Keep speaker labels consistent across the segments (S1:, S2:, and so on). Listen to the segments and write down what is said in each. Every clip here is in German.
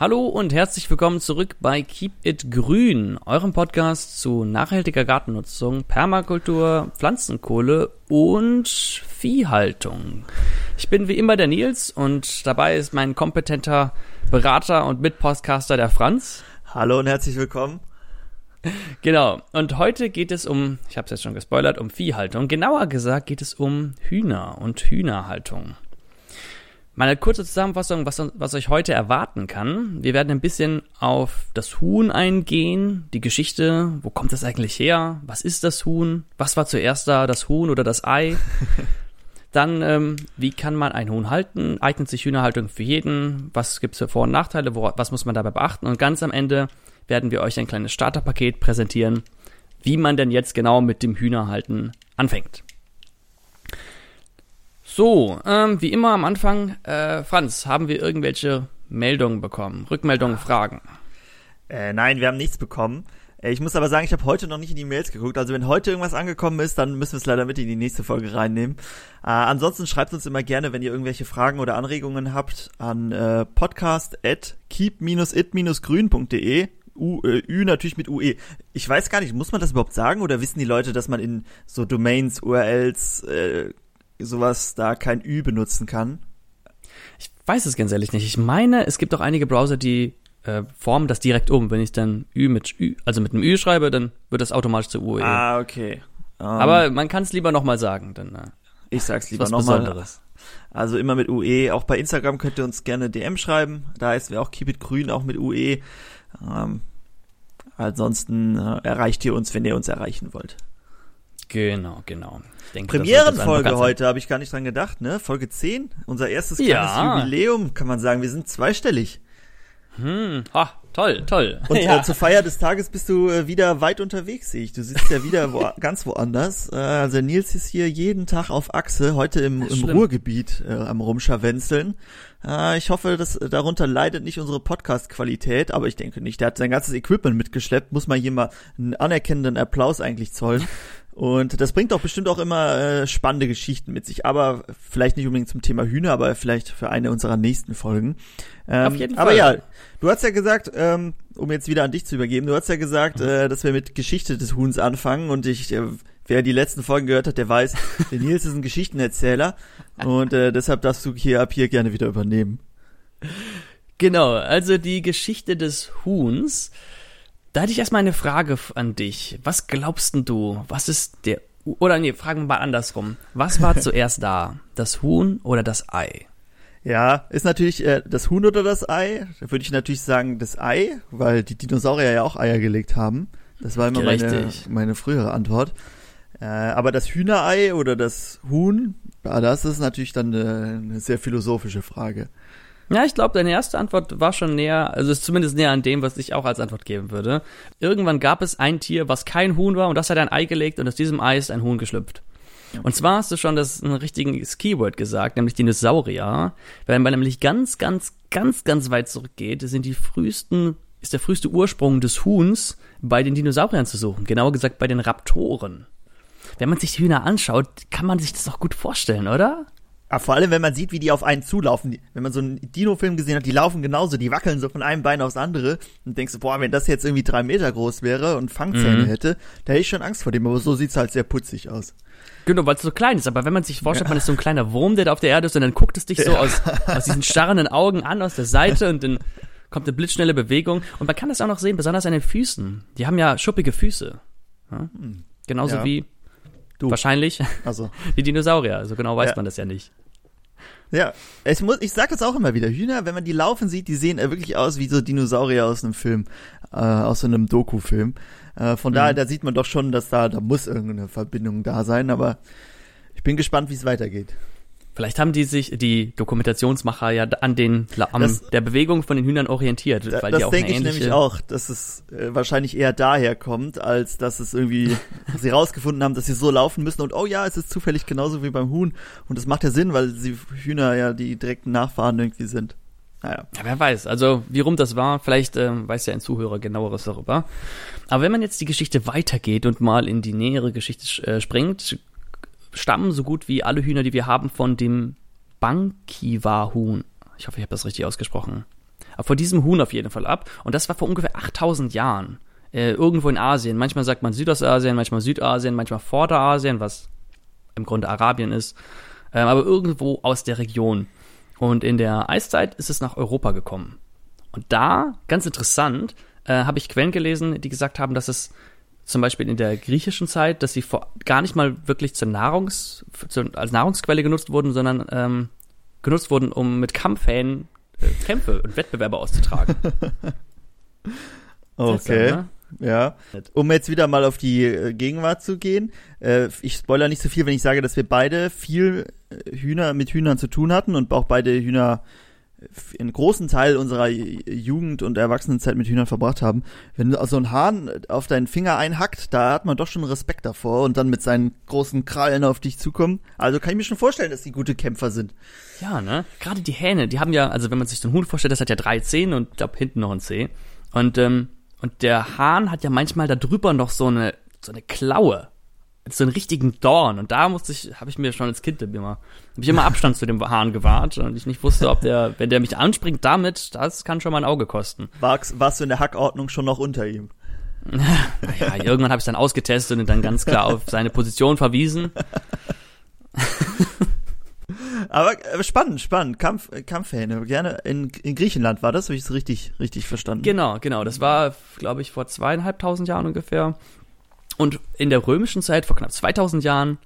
S1: Hallo und herzlich willkommen zurück bei Keep It Grün, eurem Podcast zu nachhaltiger Gartennutzung, Permakultur, Pflanzenkohle und Viehhaltung. Ich bin wie immer der Nils und dabei ist mein kompetenter Berater und Mitpodcaster der Franz.
S2: Hallo und herzlich willkommen.
S1: Genau, und heute geht es um, ich habe es jetzt schon gespoilert, um Viehhaltung. Genauer gesagt geht es um Hühner und Hühnerhaltung. Meine kurze Zusammenfassung, was, was euch heute erwarten kann. Wir werden ein bisschen auf das Huhn eingehen, die Geschichte, wo kommt das eigentlich her? Was ist das Huhn? Was war zuerst da, das Huhn oder das Ei? Dann, ähm, wie kann man ein Huhn halten? Eignet sich Hühnerhaltung für jeden? Was gibt es für Vor- und Nachteile? Wo, was muss man dabei beachten? Und ganz am Ende werden wir euch ein kleines Starterpaket präsentieren, wie man denn jetzt genau mit dem Hühnerhalten anfängt. So, ähm, wie immer am Anfang, äh, Franz, haben wir irgendwelche Meldungen bekommen? Rückmeldungen, Fragen?
S2: Äh, nein, wir haben nichts bekommen. Äh, ich muss aber sagen, ich habe heute noch nicht in die Mails geguckt. Also wenn heute irgendwas angekommen ist, dann müssen wir es leider mit in die nächste Folge reinnehmen. Äh, ansonsten schreibt uns immer gerne, wenn ihr irgendwelche Fragen oder Anregungen habt, an äh, podcast at keep-it-grün.de. U, äh, Ü natürlich mit UE. Ich weiß gar nicht, muss man das überhaupt sagen oder wissen die Leute, dass man in so Domains, URLs, äh, sowas da kein Ü benutzen kann?
S1: Ich weiß es ganz ehrlich nicht. Ich meine, es gibt auch einige Browser, die äh, formen das direkt um. Wenn ich dann Ü mit Ü, also mit einem Ü schreibe, dann wird das automatisch zu UE.
S2: Ah, okay.
S1: Um, Aber man kann es lieber nochmal sagen, dann. Äh,
S2: ich sag's lieber nochmal. Also immer mit UE. Auch bei Instagram könnt ihr uns gerne DM schreiben. Da ist wir auch Keep It Grün, auch mit UE. Ähm, ansonsten äh, erreicht ihr uns, wenn ihr uns erreichen wollt.
S1: Genau, genau.
S2: Denke, Premierenfolge heute, habe ich gar nicht dran gedacht, ne? Folge 10, unser erstes kleines ja. Jubiläum, kann man sagen. Wir sind zweistellig.
S1: Hm, ha, toll, toll.
S2: Und ja. äh, zur Feier des Tages bist du äh, wieder weit unterwegs, sehe ich. Du sitzt ja wieder wo, ganz woanders. Äh, also Nils ist hier jeden Tag auf Achse, heute im, im Ruhrgebiet äh, am Rumscharwenzeln. Äh, ich hoffe, dass äh, darunter leidet nicht unsere Podcast-Qualität, aber ich denke nicht. Der hat sein ganzes Equipment mitgeschleppt, muss mal hier mal einen anerkennenden Applaus eigentlich zollen. Und das bringt doch bestimmt auch immer äh, spannende Geschichten mit sich. Aber vielleicht nicht unbedingt zum Thema Hühner, aber vielleicht für eine unserer nächsten Folgen. Ähm, Auf jeden Fall. Aber ja, du hast ja gesagt, ähm, um jetzt wieder an dich zu übergeben, du hast ja gesagt, mhm. äh, dass wir mit Geschichte des Huhns anfangen. Und ich, äh, wer die letzten Folgen gehört hat, der weiß, der Nils ist ein Geschichtenerzähler. Und äh, deshalb darfst du hier ab hier gerne wieder übernehmen.
S1: Genau, also die Geschichte des Huhns da hätte ich erstmal eine Frage an dich. Was glaubst denn du? Was ist der, oder nee, fragen wir mal andersrum. Was war zuerst da? Das Huhn oder das Ei?
S2: Ja, ist natürlich äh, das Huhn oder das Ei. Da würde ich natürlich sagen das Ei, weil die Dinosaurier ja auch Eier gelegt haben. Das war immer meine, meine frühere Antwort. Äh, aber das Hühnerei oder das Huhn, ja, das ist natürlich dann eine, eine sehr philosophische Frage.
S1: Ja, ich glaube, deine erste Antwort war schon näher, also ist zumindest näher an dem, was ich auch als Antwort geben würde. Irgendwann gab es ein Tier, was kein Huhn war und das hat ein Ei gelegt und aus diesem Ei ist ein Huhn geschlüpft. Und zwar hast du schon das ein richtiges Keyword gesagt, nämlich Dinosaurier. Wenn man nämlich ganz, ganz, ganz, ganz weit zurückgeht, sind die frühesten, ist der früheste Ursprung des Huhns bei den Dinosauriern zu suchen. Genauer gesagt bei den Raptoren. Wenn man sich die Hühner anschaut, kann man sich das doch gut vorstellen, oder?
S2: Ja, vor allem, wenn man sieht, wie die auf einen zulaufen. Wenn man so einen Dino-Film gesehen hat, die laufen genauso, die wackeln so von einem Bein aufs andere und denkst du, boah, wenn das jetzt irgendwie drei Meter groß wäre und Fangzähne mhm. hätte, da hätte ich schon Angst vor dem, aber so sieht's halt sehr putzig aus.
S1: Genau, weil es so klein ist, aber wenn man sich vorstellt, ja. man ist so ein kleiner Wurm, der da auf der Erde ist und dann guckt es dich so ja. aus, aus diesen starrenden Augen an, aus der Seite und dann kommt eine blitzschnelle Bewegung und man kann das auch noch sehen, besonders an den Füßen. Die haben ja schuppige Füße. Ja? Hm. Genauso wie Du. Wahrscheinlich. Also. Die Dinosaurier. Also genau weiß ja. man das ja nicht.
S2: Ja, ich muss, ich sag das auch immer wieder. Hühner, wenn man die laufen sieht, die sehen äh, wirklich aus wie so Dinosaurier aus einem Film, äh, aus so einem Doku-Film. Äh, von mhm. daher, da sieht man doch schon, dass da, da muss irgendeine Verbindung da sein, aber ich bin gespannt, wie es weitergeht.
S1: Vielleicht haben die sich, die Dokumentationsmacher ja an den, an das, der Bewegung von den Hühnern orientiert.
S2: Da, weil das denke ich nämlich auch, dass es äh, wahrscheinlich eher daher kommt, als dass es irgendwie, sie rausgefunden haben, dass sie so laufen müssen und oh ja, es ist zufällig genauso wie beim Huhn. Und das macht ja Sinn, weil sie Hühner ja die direkten Nachfahren irgendwie sind.
S1: Naja. Ja, wer weiß. Also, wie rum das war, vielleicht ähm, weiß ja ein Zuhörer genaueres darüber. Aber wenn man jetzt die Geschichte weitergeht und mal in die nähere Geschichte äh, springt, stammen so gut wie alle Hühner, die wir haben, von dem Bankiwa-Huhn. Ich hoffe, ich habe das richtig ausgesprochen. Aber von diesem Huhn auf jeden Fall ab. Und das war vor ungefähr 8000 Jahren. Äh, irgendwo in Asien. Manchmal sagt man Südostasien, manchmal Südasien, manchmal Vorderasien, was im Grunde Arabien ist. Ähm, aber irgendwo aus der Region. Und in der Eiszeit ist es nach Europa gekommen. Und da, ganz interessant, äh, habe ich Quellen gelesen, die gesagt haben, dass es zum Beispiel in der griechischen Zeit, dass sie vor, gar nicht mal wirklich zur Nahrungs, zu, als Nahrungsquelle genutzt wurden, sondern ähm, genutzt wurden, um mit Kampfhähnen äh, Kämpfe und Wettbewerbe auszutragen.
S2: okay. Ne? Ja. Um jetzt wieder mal auf die äh, Gegenwart zu gehen. Äh, ich spoiler nicht so viel, wenn ich sage, dass wir beide viel äh, Hühner mit Hühnern zu tun hatten und auch beide Hühner einen großen Teil unserer Jugend und Erwachsenenzeit mit Hühnern verbracht haben. Wenn so ein Hahn auf deinen Finger einhackt, da hat man doch schon Respekt davor und dann mit seinen großen Krallen auf dich zukommen. Also kann ich mir schon vorstellen, dass die gute Kämpfer sind.
S1: Ja, ne? Gerade die Hähne, die haben ja, also wenn man sich so einen Huhn vorstellt, das hat ja drei Zehen und glaube hinten noch ein Zeh. Und, ähm, und der Hahn hat ja manchmal da drüber noch so eine, so eine Klaue so einen richtigen Dorn. Und da musste ich, habe ich mir schon als Kind immer, habe ich immer Abstand zu dem Hahn gewahrt und ich nicht wusste, ob der, wenn der mich anspringt damit, das kann schon mal ein Auge kosten.
S2: Warst, warst du in der Hackordnung schon noch unter ihm?
S1: ja, irgendwann habe ich dann ausgetestet und dann ganz klar auf seine Position verwiesen.
S2: Aber äh, spannend, spannend. Kampf, Kampfhähne. Gerne in, in Griechenland war das, habe ich es richtig, richtig verstanden.
S1: Genau, genau. Das war, glaube ich, vor zweieinhalbtausend Jahren ungefähr. Und in der römischen Zeit, vor knapp 2000 Jahren,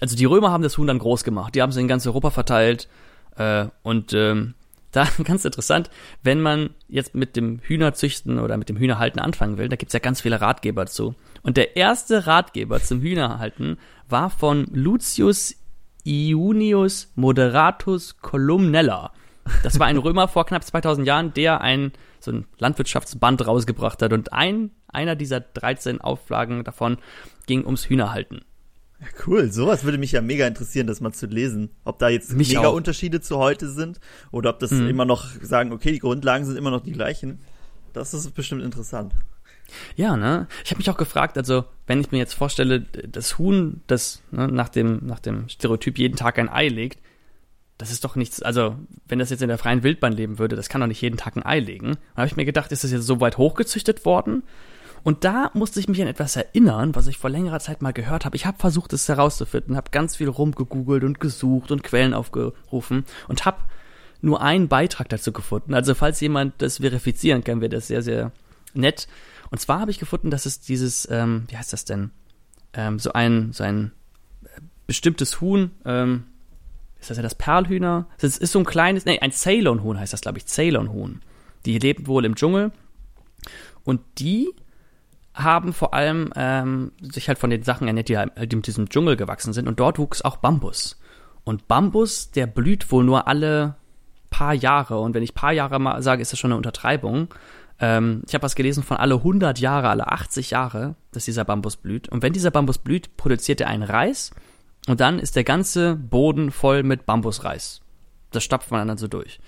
S1: also die Römer haben das Huhn dann groß gemacht. Die haben es in ganz Europa verteilt. Äh, und ähm, da ganz interessant, wenn man jetzt mit dem Hühnerzüchten oder mit dem Hühnerhalten anfangen will, da gibt's ja ganz viele Ratgeber zu. Und der erste Ratgeber zum Hühnerhalten war von Lucius Iunius Moderatus Columnella. Das war ein Römer vor knapp 2000 Jahren, der ein so ein Landwirtschaftsband rausgebracht hat. Und ein, einer dieser 13 Auflagen davon ging ums Hühnerhalten.
S2: Ja, cool, sowas würde mich ja mega interessieren, das mal zu lesen. Ob da jetzt mich mega auch. Unterschiede zu heute sind oder ob das mhm. immer noch sagen, okay, die Grundlagen sind immer noch die gleichen. Das ist bestimmt interessant.
S1: Ja, ne? Ich habe mich auch gefragt, also wenn ich mir jetzt vorstelle, das Huhn, das ne, nach dem nach dem Stereotyp jeden Tag ein Ei legt, das ist doch nichts, also wenn das jetzt in der freien Wildbahn leben würde, das kann doch nicht jeden Tag ein Ei legen. Da habe ich mir gedacht, ist das jetzt so weit hochgezüchtet worden? Und da musste ich mich an etwas erinnern, was ich vor längerer Zeit mal gehört habe. Ich habe versucht, es herauszufinden, habe ganz viel rumgegoogelt und gesucht und Quellen aufgerufen und habe nur einen Beitrag dazu gefunden. Also falls jemand das verifizieren kann, wäre das sehr, sehr nett. Und zwar habe ich gefunden, dass es dieses, ähm, wie heißt das denn, ähm, so ein, so ein äh, bestimmtes Huhn, ähm, ist das ja das Perlhühner? Das ist so ein kleines, nee, ein Ceylon-Huhn heißt das, glaube ich, Ceylon-Huhn. Die leben wohl im Dschungel. Und die haben vor allem ähm, sich halt von den Sachen ernährt, die halt in diesem Dschungel gewachsen sind. Und dort wuchs auch Bambus. Und Bambus, der blüht wohl nur alle paar Jahre. Und wenn ich paar Jahre mal sage, ist das schon eine Untertreibung. Ähm, ich habe was gelesen von alle 100 Jahre, alle 80 Jahre, dass dieser Bambus blüht. Und wenn dieser Bambus blüht, produziert er einen Reis und dann ist der ganze Boden voll mit Bambusreis. Das stapft man dann so durch.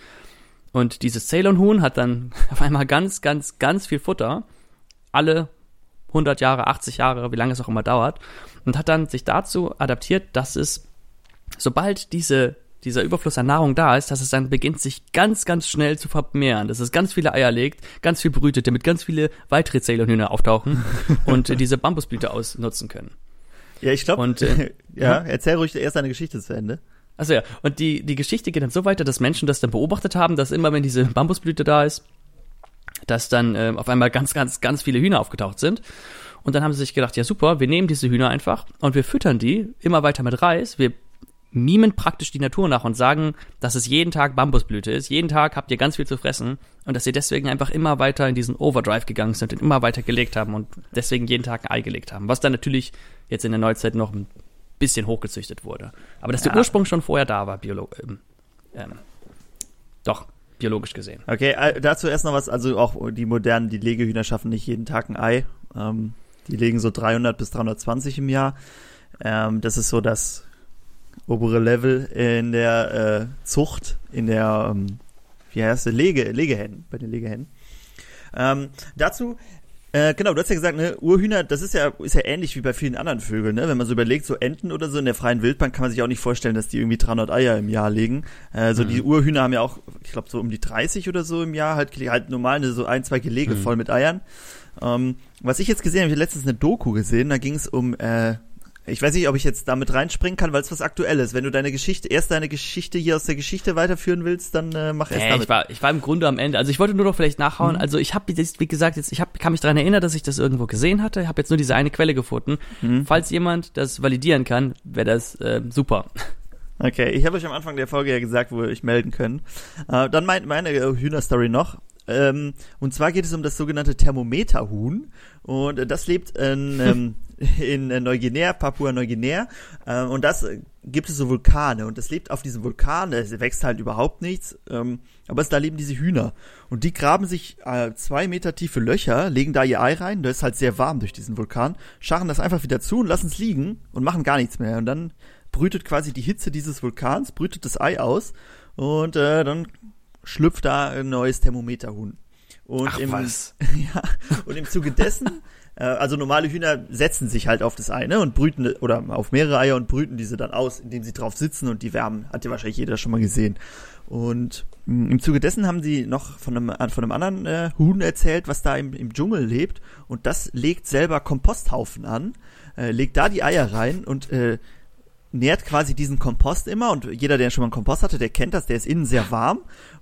S1: Und dieses Ceylon-Huhn hat dann auf einmal ganz, ganz, ganz viel Futter. Alle 100 Jahre, 80 Jahre, wie lange es auch immer dauert. Und hat dann sich dazu adaptiert, dass es, sobald diese, dieser Überfluss an Nahrung da ist, dass es dann beginnt, sich ganz, ganz schnell zu vermehren. Dass es ganz viele Eier legt, ganz viel brütet, damit ganz viele weitere Ceylon-Hühner auftauchen und diese Bambusblüte ausnutzen können.
S2: Ja, ich glaube. Äh, ja, erzähl ruhig erst deine Geschichte zu Ende.
S1: Also ja, und die, die Geschichte geht dann so weiter, dass Menschen das dann beobachtet haben, dass immer, wenn diese Bambusblüte da ist, dass dann äh, auf einmal ganz, ganz, ganz viele Hühner aufgetaucht sind. Und dann haben sie sich gedacht, ja super, wir nehmen diese Hühner einfach und wir füttern die immer weiter mit Reis. Wir mimen praktisch die Natur nach und sagen, dass es jeden Tag Bambusblüte ist. Jeden Tag habt ihr ganz viel zu fressen und dass sie deswegen einfach immer weiter in diesen Overdrive gegangen sind und immer weiter gelegt haben und deswegen jeden Tag ein Ei gelegt haben. Was dann natürlich jetzt in der Neuzeit noch ein bisschen hochgezüchtet wurde. Aber dass ja. der Ursprung schon vorher da war, biolo ähm, ähm, doch, biologisch gesehen.
S2: Okay, äh, dazu erst noch was, also auch die modernen, die Legehühner schaffen nicht jeden Tag ein Ei. Ähm, die legen so 300 bis 320 im Jahr. Ähm, das ist so das obere Level in der äh, Zucht, in der, ähm, wie heißt es, Lege, Legehennen, bei den Legehennen. Ähm, dazu Äh, genau, du hast ja gesagt, ne, Urhühner, das ist ja, ist ja ähnlich wie bei vielen anderen Vögeln, ne? Wenn man so überlegt, so Enten oder so in der freien Wildbahn kann man sich auch nicht vorstellen, dass die irgendwie 300 Eier im Jahr legen. Äh, so mhm. die Urhühner haben ja auch, ich glaube, so um die 30 oder so im Jahr halt, halt normal ne, so ein, zwei Gelege mhm. voll mit Eiern. Ähm, was ich jetzt gesehen habe, ich habe letztens eine Doku gesehen, da ging es um, äh, ich weiß nicht, ob ich jetzt damit reinspringen kann, weil es was Aktuelles. Wenn du deine Geschichte, erst deine Geschichte hier aus der Geschichte weiterführen willst, dann äh, mach erst
S1: äh,
S2: damit.
S1: Ich war, ich war im Grunde am Ende. Also ich wollte nur noch vielleicht nachhauen. Mhm. Also ich habe wie gesagt, jetzt ich hab, kann mich daran erinnern, dass ich das irgendwo gesehen hatte. Ich habe jetzt nur diese eine Quelle gefunden. Mhm. Falls jemand das validieren kann, wäre das äh, super.
S2: Okay, ich habe euch am Anfang der Folge ja gesagt, wo ihr euch melden können. Äh, dann mein, meine äh, Hühnerstory noch. Ähm, und zwar geht es um das sogenannte Thermometerhuhn. Und äh, das lebt in, ähm, in äh, Neuguinea, Papua-Neuguinea. Ähm, und das äh, gibt es so Vulkane. Und es lebt auf diesen Vulkanen. Es wächst halt überhaupt nichts. Ähm, aber es, da leben diese Hühner. Und die graben sich äh, zwei Meter tiefe Löcher, legen da ihr Ei rein. Das ist halt sehr warm durch diesen Vulkan. Scharren das einfach wieder zu und lassen es liegen und machen gar nichts mehr. Und dann brütet quasi die Hitze dieses Vulkans, brütet das Ei aus. Und äh, dann schlüpft da ein neues Thermometerhuhn. Und
S1: Ach,
S2: im,
S1: was?
S2: ja, und im Zuge dessen, äh, also normale Hühner setzen sich halt auf das Ei, ne, und brüten, oder auf mehrere Eier und brüten diese dann aus, indem sie drauf sitzen und die wärmen. Hat ja wahrscheinlich jeder schon mal gesehen. Und mh, im Zuge dessen haben sie noch von einem, von einem anderen äh, Huhn erzählt, was da im, im Dschungel lebt. Und das legt selber Komposthaufen an, äh, legt da die Eier rein und äh, nährt quasi diesen Kompost immer und jeder, der schon mal einen Kompost hatte, der kennt das, der ist innen sehr warm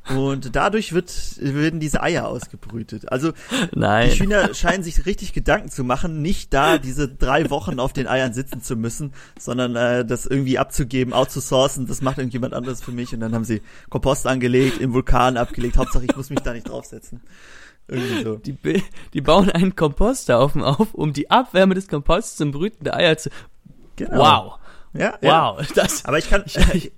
S2: und dadurch wird, werden diese Eier ausgebrütet. Also
S1: Nein.
S2: die Hühner scheinen sich richtig Gedanken zu machen, nicht da diese drei Wochen auf den Eiern sitzen zu müssen, sondern äh, das irgendwie abzugeben, outzusourcen, das macht irgendjemand anderes für mich und dann haben sie Kompost angelegt, im Vulkan abgelegt, Hauptsache ich muss mich da nicht draufsetzen.
S1: Irgendwie so. Die, die bauen einen Komposthaufen auf, um die Abwärme des Komposts zum Brüten der Eier zu...
S2: Genau.
S1: Wow.
S2: Ja,
S1: wow.
S2: Ja. Das, Aber ich kann, ich,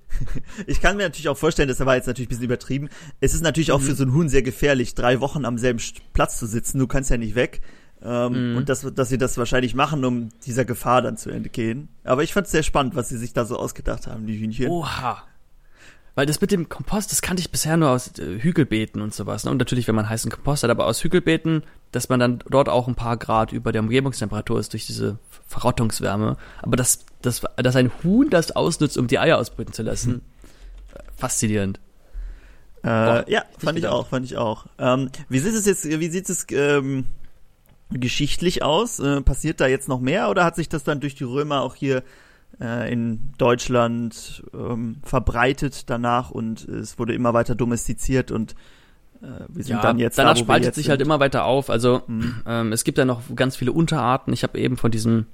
S2: ich kann mir natürlich auch vorstellen, das war jetzt natürlich ein bisschen übertrieben. Es ist natürlich auch mhm. für so ein Huhn sehr gefährlich, drei Wochen am selben Platz zu sitzen. Du kannst ja nicht weg. Ähm, mhm. Und das, dass sie das wahrscheinlich machen, um dieser Gefahr dann zu entgehen. Aber ich fand es sehr spannend, was sie sich da so ausgedacht haben, die Hühnchen.
S1: Oha. Weil das mit dem Kompost, das kannte ich bisher nur aus äh, Hügelbeeten und sowas. Ne? Und natürlich, wenn man heißen Kompost hat, aber aus Hügelbeeten, dass man dann dort auch ein paar Grad über der Umgebungstemperatur ist durch diese Verrottungswärme. Aber dass, dass, dass ein Huhn das ausnutzt, um die Eier ausbrüten zu lassen, mhm. faszinierend.
S2: Äh, ja, fand ich auch, fand ich auch. Ähm, wie sieht es jetzt, wie sieht es ähm, geschichtlich aus? Äh, passiert da jetzt noch mehr oder hat sich das dann durch die Römer auch hier äh, in Deutschland ähm, verbreitet danach und es wurde immer weiter domestiziert und äh, wir sind ja, dann jetzt
S1: danach
S2: da,
S1: spaltet sich halt
S2: sind.
S1: halt immer weiter auf. Also mhm. ähm, es gibt ja noch ganz viele Unterarten. Ich habe eben von diesem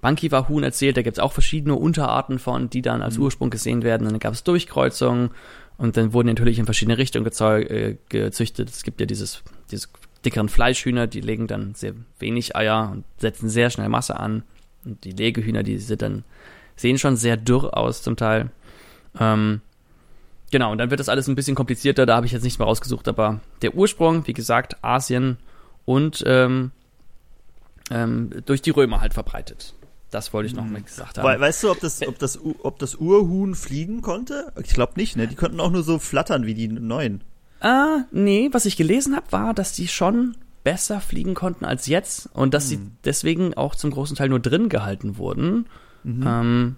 S1: Bankiwa-Huhn erzählt, da gibt es auch verschiedene Unterarten von, die dann als mhm. Ursprung gesehen werden. Und dann gab es Durchkreuzungen und dann wurden natürlich in verschiedene Richtungen äh, gezüchtet. Es gibt ja dieses, dieses dickeren Fleischhühner, die legen dann sehr wenig Eier und setzen sehr schnell Masse an. Und die Legehühner, die sind dann, sehen schon sehr dürr aus zum Teil. Ähm, genau, und dann wird das alles ein bisschen komplizierter, da habe ich jetzt nichts mehr rausgesucht, aber der Ursprung, wie gesagt, Asien und ähm, ähm, durch die Römer halt verbreitet. Das wollte ich noch mal gesagt haben.
S2: Weißt du, ob das, ob das, ob das Urhuhn fliegen konnte? Ich glaube nicht, ne? Die konnten auch nur so flattern wie die neuen.
S1: Ah, nee, was ich gelesen habe, war, dass die schon besser fliegen konnten als jetzt und dass mhm. sie deswegen auch zum großen Teil nur drin gehalten wurden. Mhm. Ähm,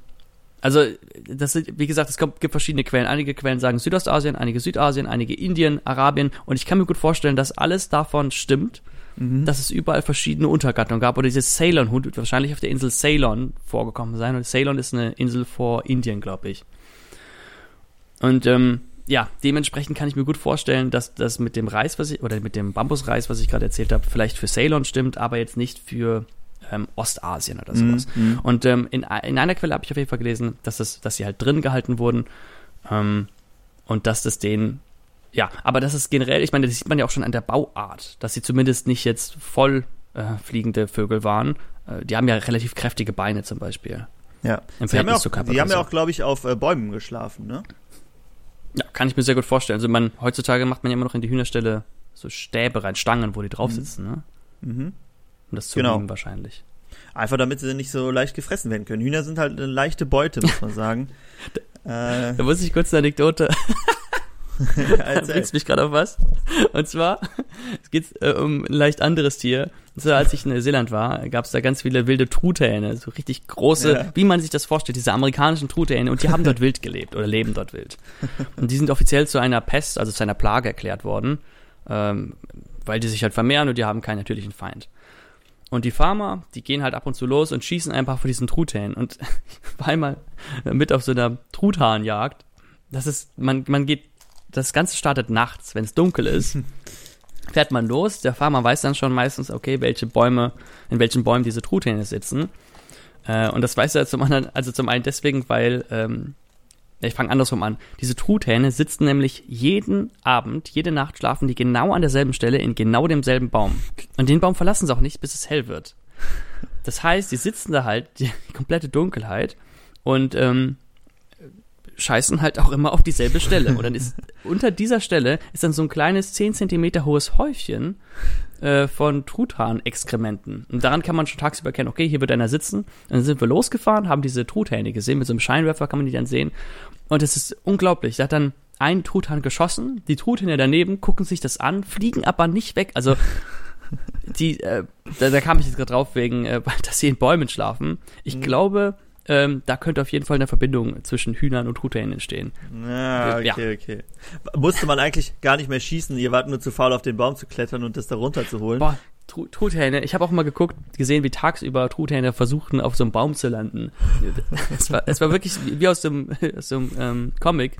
S1: also, das sind, wie gesagt, es gibt verschiedene Quellen. Einige Quellen sagen Südostasien, einige Südasien, einige Indien, Arabien. Und ich kann mir gut vorstellen, dass alles davon stimmt, mhm. dass es überall verschiedene Untergattungen gab. Oder dieses Ceylon-Hund wird wahrscheinlich auf der Insel Ceylon vorgekommen sein. Und Ceylon ist eine Insel vor Indien, glaube ich. Und ähm, ja, dementsprechend kann ich mir gut vorstellen, dass das mit dem Reis, was ich, oder mit dem Bambusreis, was ich gerade erzählt habe, vielleicht für Ceylon stimmt, aber jetzt nicht für ähm, Ostasien oder sowas. Mm, Und ähm, in, in einer Quelle habe ich auf jeden Fall gelesen, dass, das, dass sie halt drin gehalten wurden ähm, und dass das denen, ja, aber das ist generell, ich meine, das sieht man ja auch schon an der Bauart, dass sie zumindest nicht jetzt voll äh, fliegende Vögel waren. Äh, die haben ja relativ kräftige Beine zum Beispiel.
S2: Ja. Im sie haben ja auch, sie haben ja auch, glaube ich, auf äh, Bäumen geschlafen, ne?
S1: Ja, kann ich mir sehr gut vorstellen. Also man, heutzutage macht man ja immer noch in die Hühnerstelle so Stäbe rein, Stangen, wo die drauf mhm. sitzen, ne? Mhm. Um das zu genau. lieben wahrscheinlich.
S2: Einfach damit sie nicht so leicht gefressen werden können. Hühner sind halt eine leichte Beute, muss man sagen.
S1: da, äh, da muss ich kurz eine Anekdote. du bringst mich gerade auf was. Und zwar, es geht äh, um ein leicht anderes Tier. Und zwar, als ich in Neuseeland war, gab es da ganz viele wilde Truthähne, so richtig große, ja. wie man sich das vorstellt, diese amerikanischen Truthähne. Und die haben dort wild gelebt oder leben dort wild. Und die sind offiziell zu einer Pest, also zu einer Plage erklärt worden, ähm, weil die sich halt vermehren und die haben keinen natürlichen Feind. Und die Farmer, die gehen halt ab und zu los und schießen einfach vor diesen Truthähnen. Und ich war einmal mit auf so einer Truthahnjagd. Das ist, man, man geht, das Ganze startet nachts, wenn es dunkel ist. fährt man los. Der Farmer weiß dann schon meistens, okay, welche Bäume, in welchen Bäumen diese Truthähne sitzen. Äh, und das weiß er zum anderen, also zum einen deswegen, weil ähm, ich fange andersrum an. Diese Truthähne sitzen nämlich jeden Abend, jede Nacht schlafen die genau an derselben Stelle in genau demselben Baum. Und den Baum verlassen sie auch nicht, bis es hell wird. Das heißt, die sitzen da halt, die, komplette Dunkelheit und ähm, scheißen halt auch immer auf dieselbe Stelle. Und dann ist unter dieser Stelle ist dann so ein kleines 10 Zentimeter hohes Häufchen äh, von Truthahn-Exkrementen. Und daran kann man schon tagsüber erkennen, okay, hier wird einer sitzen. Und dann sind wir losgefahren, haben diese Truthähne gesehen, mit so einem Scheinwerfer kann man die dann sehen. Und es ist unglaublich. Da hat dann ein Truthahn geschossen, die Truthähne daneben gucken sich das an, fliegen aber nicht weg. Also die, äh, da, da kam ich jetzt gerade drauf wegen, äh, dass sie in Bäumen schlafen. Ich mhm. glaube, ähm, da könnte auf jeden Fall eine Verbindung zwischen Hühnern und Truthähnen entstehen.
S2: Ja, okay, ja. okay. Musste man eigentlich gar nicht mehr schießen, ihr wart nur zu faul, auf den Baum zu klettern und das da runterzuholen. Boah,
S1: Truthähne, ich habe auch mal geguckt, gesehen, wie tagsüber Truthähne versuchten, auf so einem Baum zu landen. es, war, es war wirklich wie aus dem, aus dem ähm, Comic.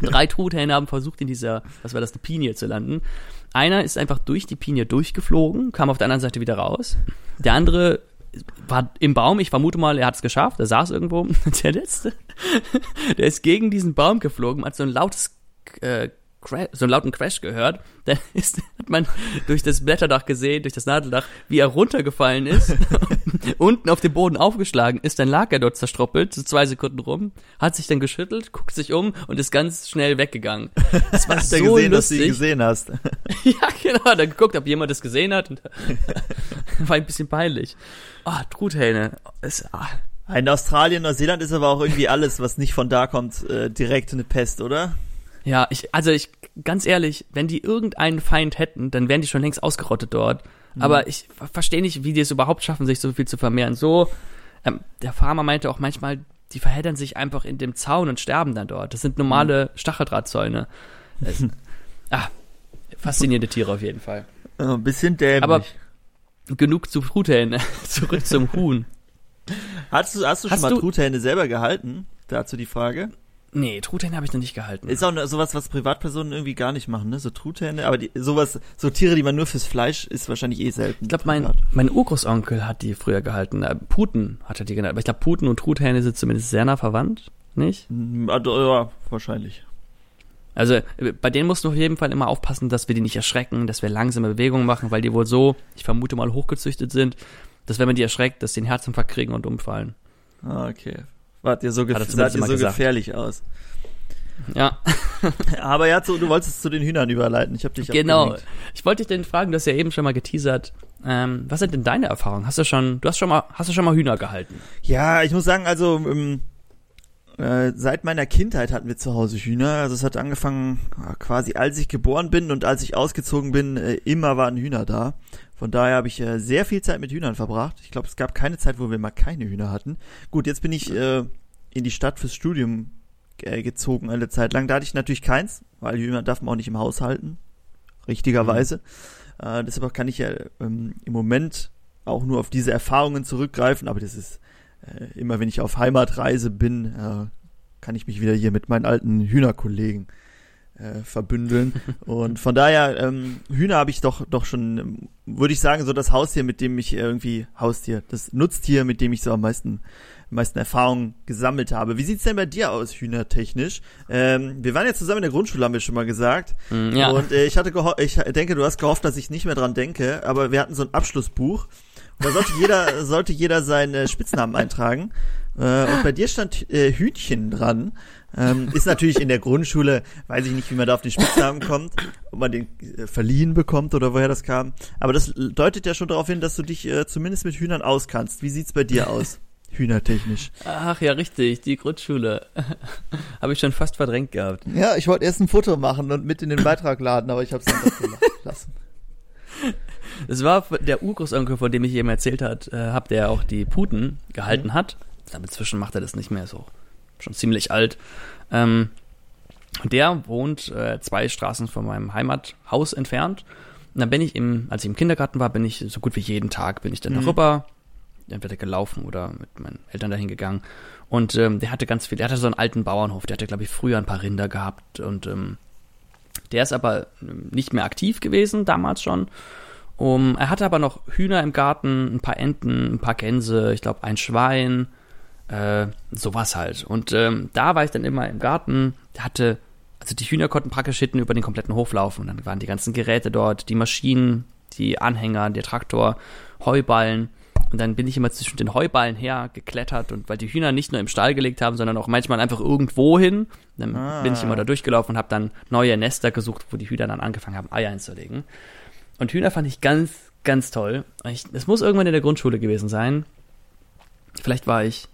S1: Drei Truthähne haben versucht, in dieser, was war das, eine Pinie zu landen. Einer ist einfach durch die Pinie durchgeflogen, kam auf der anderen Seite wieder raus. Der andere war im Baum, ich vermute mal, er hat es geschafft, er saß irgendwo. Der letzte, der ist gegen diesen Baum geflogen, hat so ein lautes äh, so einen lauten Crash gehört. Dann ist, hat man durch das Blätterdach gesehen, durch das Nadeldach, wie er runtergefallen ist, unten auf dem Boden aufgeschlagen ist, dann lag er dort zerstruppelt, so zwei Sekunden rum, hat sich dann geschüttelt, guckt sich um und ist ganz schnell weggegangen.
S2: Das war so gesehen, lustig. dass du ihn gesehen hast.
S1: ja, genau, dann geguckt, ob jemand das gesehen hat und war ein bisschen peinlich. Ah, oh, Truthähne. Ah.
S2: In Australien, Neuseeland ist aber auch irgendwie alles, was nicht von da kommt, äh, direkt eine Pest, oder?
S1: Ja, ich, also ich, ganz ehrlich, wenn die irgendeinen Feind hätten, dann wären die schon längst ausgerottet dort. Mhm. Aber ich verstehe nicht, wie die es überhaupt schaffen, sich so viel zu vermehren. So, ähm, der Farmer meinte auch manchmal, die verheddern sich einfach in dem Zaun und sterben dann dort. Das sind normale mhm. Stacheldrahtzäune. Es, ah, faszinierende Tiere auf jeden Fall.
S2: ein bisschen dämlich.
S1: Aber genug zu Truthähne. Zurück zum Huhn.
S2: Hast du, hast du schon hast mal Truthähne selber gehalten? Dazu die Frage.
S1: Nee, Truthähne habe ich noch nicht gehalten.
S2: Ist auch sowas, was Privatpersonen irgendwie gar nicht machen, ne? So Truthähne, aber die, sowas, so Tiere, die man nur fürs Fleisch ist, wahrscheinlich eh selten.
S1: Ich glaube, mein, mein Urgroßonkel hat die früher gehalten. Äh, Puten hat er die genannt. Aber ich glaube, Puten und Truthähne sind zumindest sehr nah verwandt, nicht?
S2: Mm, ja, wahrscheinlich.
S1: Also äh, bei denen musst du auf jeden Fall immer aufpassen, dass wir die nicht erschrecken, dass wir langsame Bewegungen machen, weil die wohl so, ich vermute mal, hochgezüchtet sind, dass wenn man die erschreckt, dass die einen Herzinfarkt kriegen und umfallen.
S2: Ah, okay. Wart ihr so, gef seid ihr so gefährlich aus.
S1: Ja.
S2: Aber ja, du, du wolltest zu den Hühnern überleiten. Ich habe dich
S1: Genau. Abgelenkt. Ich wollte dich denn fragen, du hast ja eben schon mal geteasert. Ähm, was sind denn deine Erfahrungen? Hast du schon, du hast schon mal, hast du schon mal Hühner gehalten?
S2: Ja, ich muss sagen, also ähm, äh, seit meiner Kindheit hatten wir zu Hause Hühner. Also es hat angefangen quasi, als ich geboren bin und als ich ausgezogen bin, äh, immer waren Hühner da. Von daher habe ich äh, sehr viel Zeit mit Hühnern verbracht. Ich glaube, es gab keine Zeit, wo wir mal keine Hühner hatten. Gut, jetzt bin ich äh, in die Stadt fürs Studium äh, gezogen eine Zeit lang. Da hatte ich natürlich keins, weil Hühner darf man auch nicht im Haus halten. Richtigerweise. Mhm. Äh, deshalb kann ich ja ähm, im Moment auch nur auf diese Erfahrungen zurückgreifen, aber das ist äh, immer, wenn ich auf Heimatreise bin, äh, kann ich mich wieder hier mit meinen alten Hühnerkollegen äh, verbündeln. Und von daher, ähm, Hühner habe ich doch, doch schon, würde ich sagen, so das Haustier, mit dem ich irgendwie, Haustier, das Nutztier, mit dem ich so am meisten, am meisten Erfahrung gesammelt habe. Wie sieht's denn bei dir aus, hühnertechnisch? Ähm, wir waren ja zusammen in der Grundschule, haben wir schon mal gesagt.
S1: Mm, ja.
S2: Und äh, ich hatte ich denke, du hast gehofft, dass ich nicht mehr dran denke, aber wir hatten so ein Abschlussbuch. Und da sollte jeder, sollte jeder seinen Spitznamen eintragen. Äh, und bei dir stand äh, Hühnchen dran. Ähm, ist natürlich in der Grundschule, weiß ich nicht, wie man da auf den Spitznamen kommt, ob man den äh, verliehen bekommt oder woher das kam. Aber das deutet ja schon darauf hin, dass du dich äh, zumindest mit Hühnern auskannst. Wie sieht's bei dir aus? hühnertechnisch.
S1: Ach ja, richtig, die Grundschule. habe ich schon fast verdrängt gehabt.
S2: Ja, ich wollte erst ein Foto machen und mit in den Beitrag laden, aber ich habe es dann doch gelassen.
S1: Das war der Urgroßonkel, von dem ich eben erzählt hat, äh, hab, der auch die Puten gehalten mhm. hat. Aber inzwischen macht er das nicht mehr so. Schon ziemlich alt. Ähm, der wohnt äh, zwei Straßen von meinem Heimathaus entfernt. Und dann bin ich im, als ich im Kindergarten war, bin ich so gut wie jeden Tag bin ich dann mhm. darüber, entweder gelaufen oder mit meinen Eltern dahin gegangen. Und ähm, der hatte ganz viel, der hatte so einen alten Bauernhof, der hatte, glaube ich, früher ein paar Rinder gehabt und ähm, der ist aber ähm, nicht mehr aktiv gewesen, damals schon. Um, er hatte aber noch Hühner im Garten, ein paar Enten, ein paar Gänse, ich glaube ein Schwein, äh, sowas halt. Und ähm, da war ich dann immer im Garten, der hatte, also die Hühner konnten praktisch hinten über den kompletten Hof laufen. Und dann waren die ganzen Geräte dort, die Maschinen, die Anhänger, der Traktor, Heuballen. Und dann bin ich immer zwischen den Heuballen hergeklettert und weil die Hühner nicht nur im Stall gelegt haben, sondern auch manchmal einfach irgendwo hin. Dann ah. bin ich immer da durchgelaufen und habe dann neue Nester gesucht, wo die Hühner dann angefangen haben, Eier einzulegen. Und Hühner fand ich ganz, ganz toll. Es muss irgendwann in der Grundschule gewesen sein. Vielleicht war ich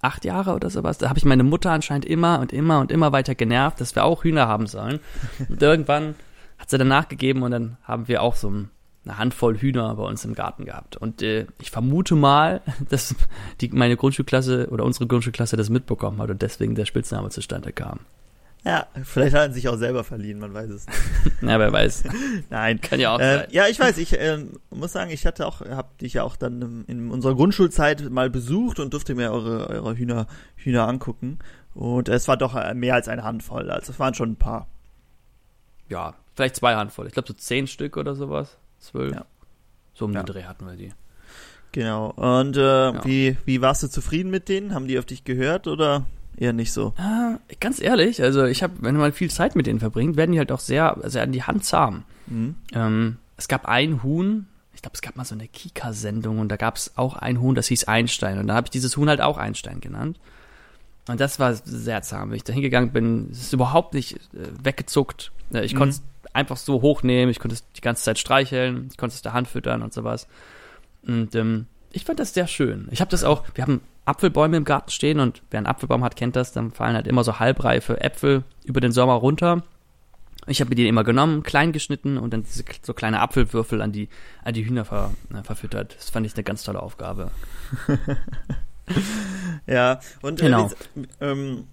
S1: acht Jahre oder sowas. Da habe ich meine Mutter anscheinend immer und immer und immer weiter genervt, dass wir auch Hühner haben sollen. Und irgendwann hat sie dann nachgegeben und dann haben wir auch so ein eine Handvoll Hühner bei uns im Garten gehabt. Und äh, ich vermute mal, dass die, meine Grundschulklasse oder unsere Grundschulklasse das mitbekommen hat und deswegen der Spitzname zustande kam.
S2: Ja, vielleicht hat er sich auch selber verliehen, man weiß es.
S1: ja, wer weiß.
S2: Nein. Kann ja auch äh, sein. Ja, ich weiß, ich äh, muss sagen, ich hatte auch, hab dich ja auch dann in unserer Grundschulzeit mal besucht und durfte mir eure, eure Hühner, Hühner angucken. Und es war doch mehr als eine Handvoll, also es waren schon ein paar.
S1: Ja, vielleicht zwei Handvoll. Ich glaube so zehn Stück oder sowas zwölf. Ja. So um ja. den Dreh hatten wir die.
S2: Genau. Und äh, ja. wie, wie warst du zufrieden mit denen? Haben die auf dich gehört oder eher nicht so?
S1: Ah, ganz ehrlich, also ich habe, wenn man viel Zeit mit denen verbringt, werden die halt auch sehr, sehr an die Hand zahm. Mhm. Ähm, es gab ein Huhn, ich glaube, es gab mal so eine Kika-Sendung und da gab es auch ein Huhn, das hieß Einstein. Und da habe ich dieses Huhn halt auch Einstein genannt. Und das war sehr zahm. Wenn ich da hingegangen bin, ist es überhaupt nicht äh, weggezuckt. Äh, ich mhm. konnte einfach so hochnehmen, ich konnte es die ganze Zeit streicheln, ich konnte es der Hand füttern und sowas. Und ähm, ich fand das sehr schön. Ich habe das auch, wir haben Apfelbäume im Garten stehen und wer einen Apfelbaum hat, kennt das, dann fallen halt immer so halbreife Äpfel über den Sommer runter. Ich habe mir die immer genommen, klein geschnitten und dann diese, so kleine Apfelwürfel an die, an die Hühner ver, äh, verfüttert. Das fand ich eine ganz tolle Aufgabe.
S2: ja, und äh, genau. Äh, ähm,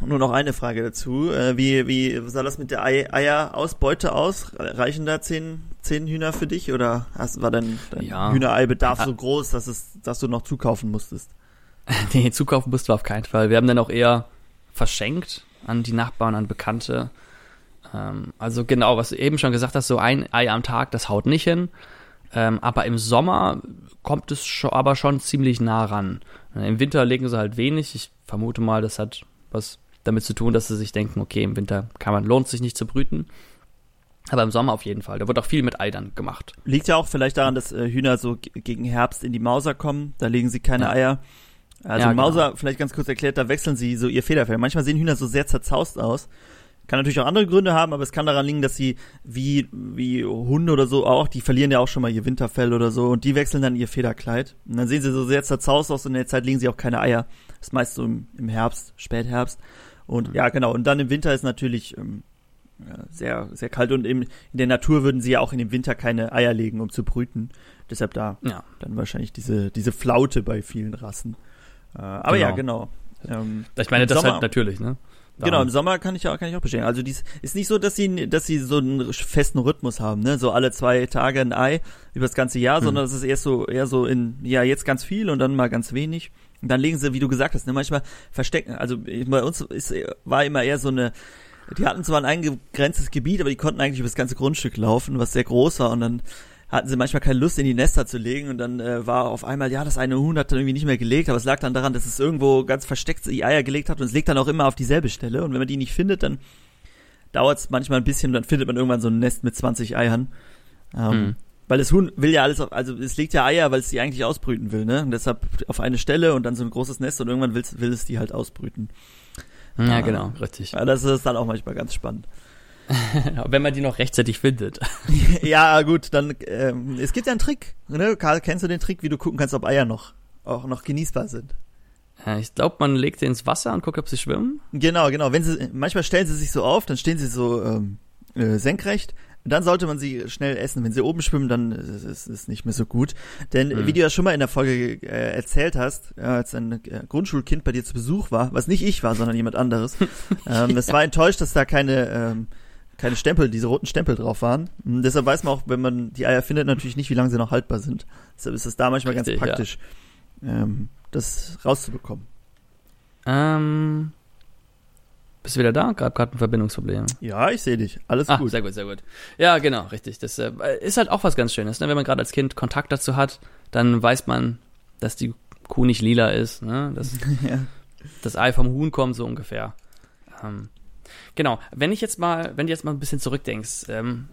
S2: nur noch eine Frage dazu. Äh, wie, wie sah das mit der Ei Eierausbeute aus? Reichen da zehn, zehn Hühner für dich oder hast, war dein, dein ja. Hühnereibedarf so groß, dass, es, dass du noch zukaufen musstest?
S1: nee, zukaufen musst du auf keinen Fall. Wir haben dann auch eher verschenkt an die Nachbarn, an Bekannte. Ähm, also genau, was du eben schon gesagt hast, so ein Ei am Tag, das haut nicht hin. Ähm, aber im Sommer kommt es schon, aber schon ziemlich nah ran. Im Winter legen sie halt wenig. Ich vermute mal, das hat was damit zu tun, dass sie sich denken, okay, im Winter kann man, lohnt sich nicht zu brüten. Aber im Sommer auf jeden Fall. Da wird auch viel mit Eidern gemacht.
S2: Liegt ja auch vielleicht daran, dass äh, Hühner so gegen Herbst in die Mauser kommen. Da legen sie keine ja. Eier. Also ja, Mauser, genau. vielleicht ganz kurz erklärt, da wechseln sie so ihr Federfell. Manchmal sehen Hühner so sehr zerzaust aus. Kann natürlich auch andere Gründe haben, aber es kann daran liegen, dass sie wie, wie Hunde oder so auch, die verlieren ja auch schon mal ihr Winterfell oder so und die wechseln dann ihr Federkleid. Und dann sehen sie so sehr zerzaust aus und in der Zeit legen sie auch keine Eier. Das ist meist so im, im Herbst, Spätherbst. Und ja, genau. Und dann im Winter ist natürlich ähm, ja, sehr, sehr kalt und im, in der Natur würden sie ja auch in dem Winter keine Eier legen, um zu brüten. Deshalb da ja. dann wahrscheinlich diese, diese Flaute bei vielen Rassen. Äh, aber genau. ja, genau.
S1: Ähm, ich meine, das Sommer, halt natürlich, ne?
S2: Daran. Genau, im Sommer kann ich auch, kann ich auch bestätigen. Also dies ist nicht so, dass sie, dass sie so einen festen Rhythmus haben, ne? So alle zwei Tage ein Ei über das ganze Jahr, hm. sondern es ist eher so, eher so in, ja, jetzt ganz viel und dann mal ganz wenig. Und dann legen sie, wie du gesagt hast, ne, manchmal verstecken. Also bei uns ist, war immer eher so eine, die hatten zwar ein eingegrenztes Gebiet, aber die konnten eigentlich über das ganze Grundstück laufen, was sehr groß war. Und dann hatten sie manchmal keine Lust, in die Nester zu legen. Und dann äh, war auf einmal, ja, das eine Huhn hat dann irgendwie nicht mehr gelegt, aber es lag dann daran, dass es irgendwo ganz versteckt die Eier gelegt hat und es legt dann auch immer auf dieselbe Stelle. Und wenn man die nicht findet, dann dauert es manchmal ein bisschen und dann findet man irgendwann so ein Nest mit 20 Eiern. Ähm, hm. Weil das Huhn will ja alles, auf, also es legt ja Eier, weil es die eigentlich ausbrüten will, ne? Und deshalb auf eine Stelle und dann so ein großes Nest und irgendwann will, will es die halt ausbrüten.
S1: Ja, genau, richtig.
S2: Ja, das ist dann auch manchmal ganz spannend.
S1: Wenn man die noch rechtzeitig findet.
S2: ja, gut, dann, ähm, es gibt ja einen Trick, ne? Karl, kennst du den Trick, wie du gucken kannst, ob Eier noch auch noch genießbar sind.
S1: Ja, ich glaube, man legt sie ins Wasser und guckt, ob sie schwimmen.
S2: Genau, genau. Wenn sie, manchmal stellen sie sich so auf, dann stehen sie so ähm, äh, senkrecht. Dann sollte man sie schnell essen. Wenn sie oben schwimmen, dann ist es nicht mehr so gut. Denn mhm. wie du ja schon mal in der Folge äh, erzählt hast, ja, als ein äh, Grundschulkind bei dir zu Besuch war, was nicht ich war, sondern jemand anderes, ähm, es war enttäuscht, dass da keine ähm, keine Stempel, diese roten Stempel drauf waren. Und deshalb weiß man auch, wenn man die Eier findet, natürlich nicht, wie lange sie noch haltbar sind. Deshalb ist es da manchmal Richtig, ganz praktisch, ja. ähm, das rauszubekommen.
S1: Ähm, bist du wieder da? Gab gerade ein Verbindungsproblem.
S2: Ja, ich sehe dich. Alles ah, gut.
S1: Sehr gut, sehr gut. Ja, genau, richtig. Das äh, ist halt auch was ganz Schönes. Ne? Wenn man gerade als Kind Kontakt dazu hat, dann weiß man, dass die Kuh nicht lila ist. Ne? Dass ja. das Ei vom Huhn kommt, so ungefähr. Ähm, genau. Wenn ich jetzt mal, wenn du jetzt mal ein bisschen zurückdenkst, ähm,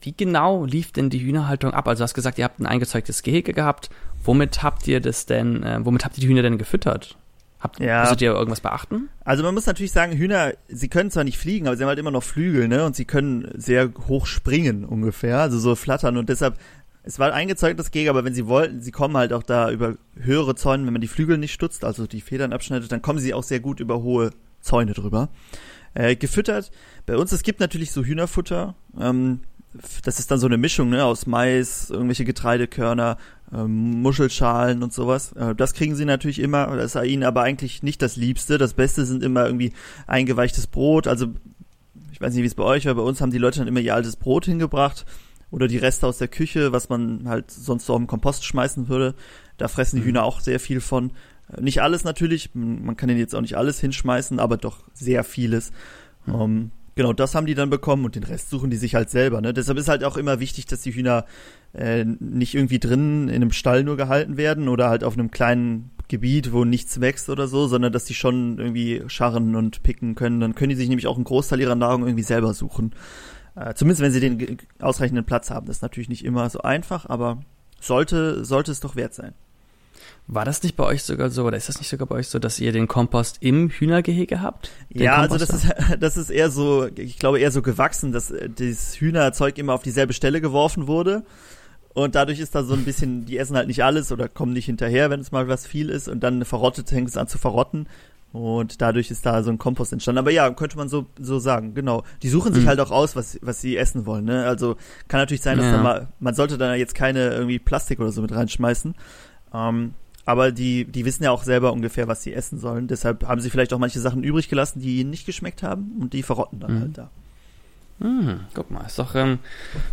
S1: wie genau lief denn die Hühnerhaltung ab? Also du hast gesagt, ihr habt ein eingezeugtes Gehege gehabt. Womit habt ihr das denn, äh, womit habt ihr die Hühner denn gefüttert? Habt, ja. Musstet ihr irgendwas beachten?
S2: Also man muss natürlich sagen, Hühner, sie können zwar nicht fliegen, aber sie haben halt immer noch Flügel, ne? Und sie können sehr hoch springen ungefähr, also so flattern und deshalb es war eingezeugt das Gehege, aber wenn sie wollten, sie kommen halt auch da über höhere Zäune, wenn man die Flügel nicht stutzt, also die Federn abschneidet, dann kommen sie auch sehr gut über hohe Zäune drüber. Äh, gefüttert, bei uns, es gibt natürlich so Hühnerfutter, ähm, das ist dann so eine Mischung ne, aus Mais, irgendwelche Getreidekörner, ähm, Muschelschalen und sowas. Äh, das kriegen sie natürlich immer. Das ist ihnen aber eigentlich nicht das Liebste. Das Beste sind immer irgendwie eingeweichtes Brot. Also ich weiß nicht, wie es bei euch war. Bei uns haben die Leute dann immer ihr altes Brot hingebracht oder die Reste aus der Küche, was man halt sonst so im Kompost schmeißen würde. Da fressen die mhm. Hühner auch sehr viel von. Äh, nicht alles natürlich. Man kann ihnen jetzt auch nicht alles hinschmeißen, aber doch sehr vieles. Mhm. Um, ähm, Genau, das haben die dann bekommen und den Rest suchen die sich halt selber. Ne? Deshalb ist halt auch immer wichtig, dass die Hühner äh, nicht irgendwie drinnen in einem Stall nur gehalten werden oder halt auf einem kleinen Gebiet, wo nichts wächst oder so, sondern dass die schon irgendwie scharren und picken können. Dann können die sich nämlich auch einen Großteil ihrer Nahrung irgendwie selber suchen. Äh, zumindest wenn sie den ausreichenden Platz haben. Das ist natürlich nicht immer so einfach, aber sollte, sollte es doch wert sein.
S1: War das nicht bei euch sogar so, oder ist das nicht sogar bei euch so, dass ihr den Kompost im Hühnergehege habt?
S2: Ja, also das ist, das ist eher so, ich glaube eher so gewachsen, dass äh, das Hühnerzeug immer auf dieselbe Stelle geworfen wurde. Und dadurch ist da so ein bisschen, die essen halt nicht alles oder kommen nicht hinterher, wenn es mal was viel ist und dann verrottet, hängt es an zu verrotten. Und dadurch ist da so ein Kompost entstanden. Aber ja, könnte man so, so sagen, genau. Die suchen sich mhm. halt auch aus, was, was sie essen wollen, ne? Also kann natürlich sein, dass ja. da mal, man sollte da jetzt keine irgendwie Plastik oder so mit reinschmeißen. Ähm, aber die, die wissen ja auch selber ungefähr, was sie essen sollen. Deshalb haben sie vielleicht auch manche Sachen übrig gelassen, die ihnen nicht geschmeckt haben und die verrotten dann mhm. halt da.
S1: Hm, guck mal, ist doch, ähm,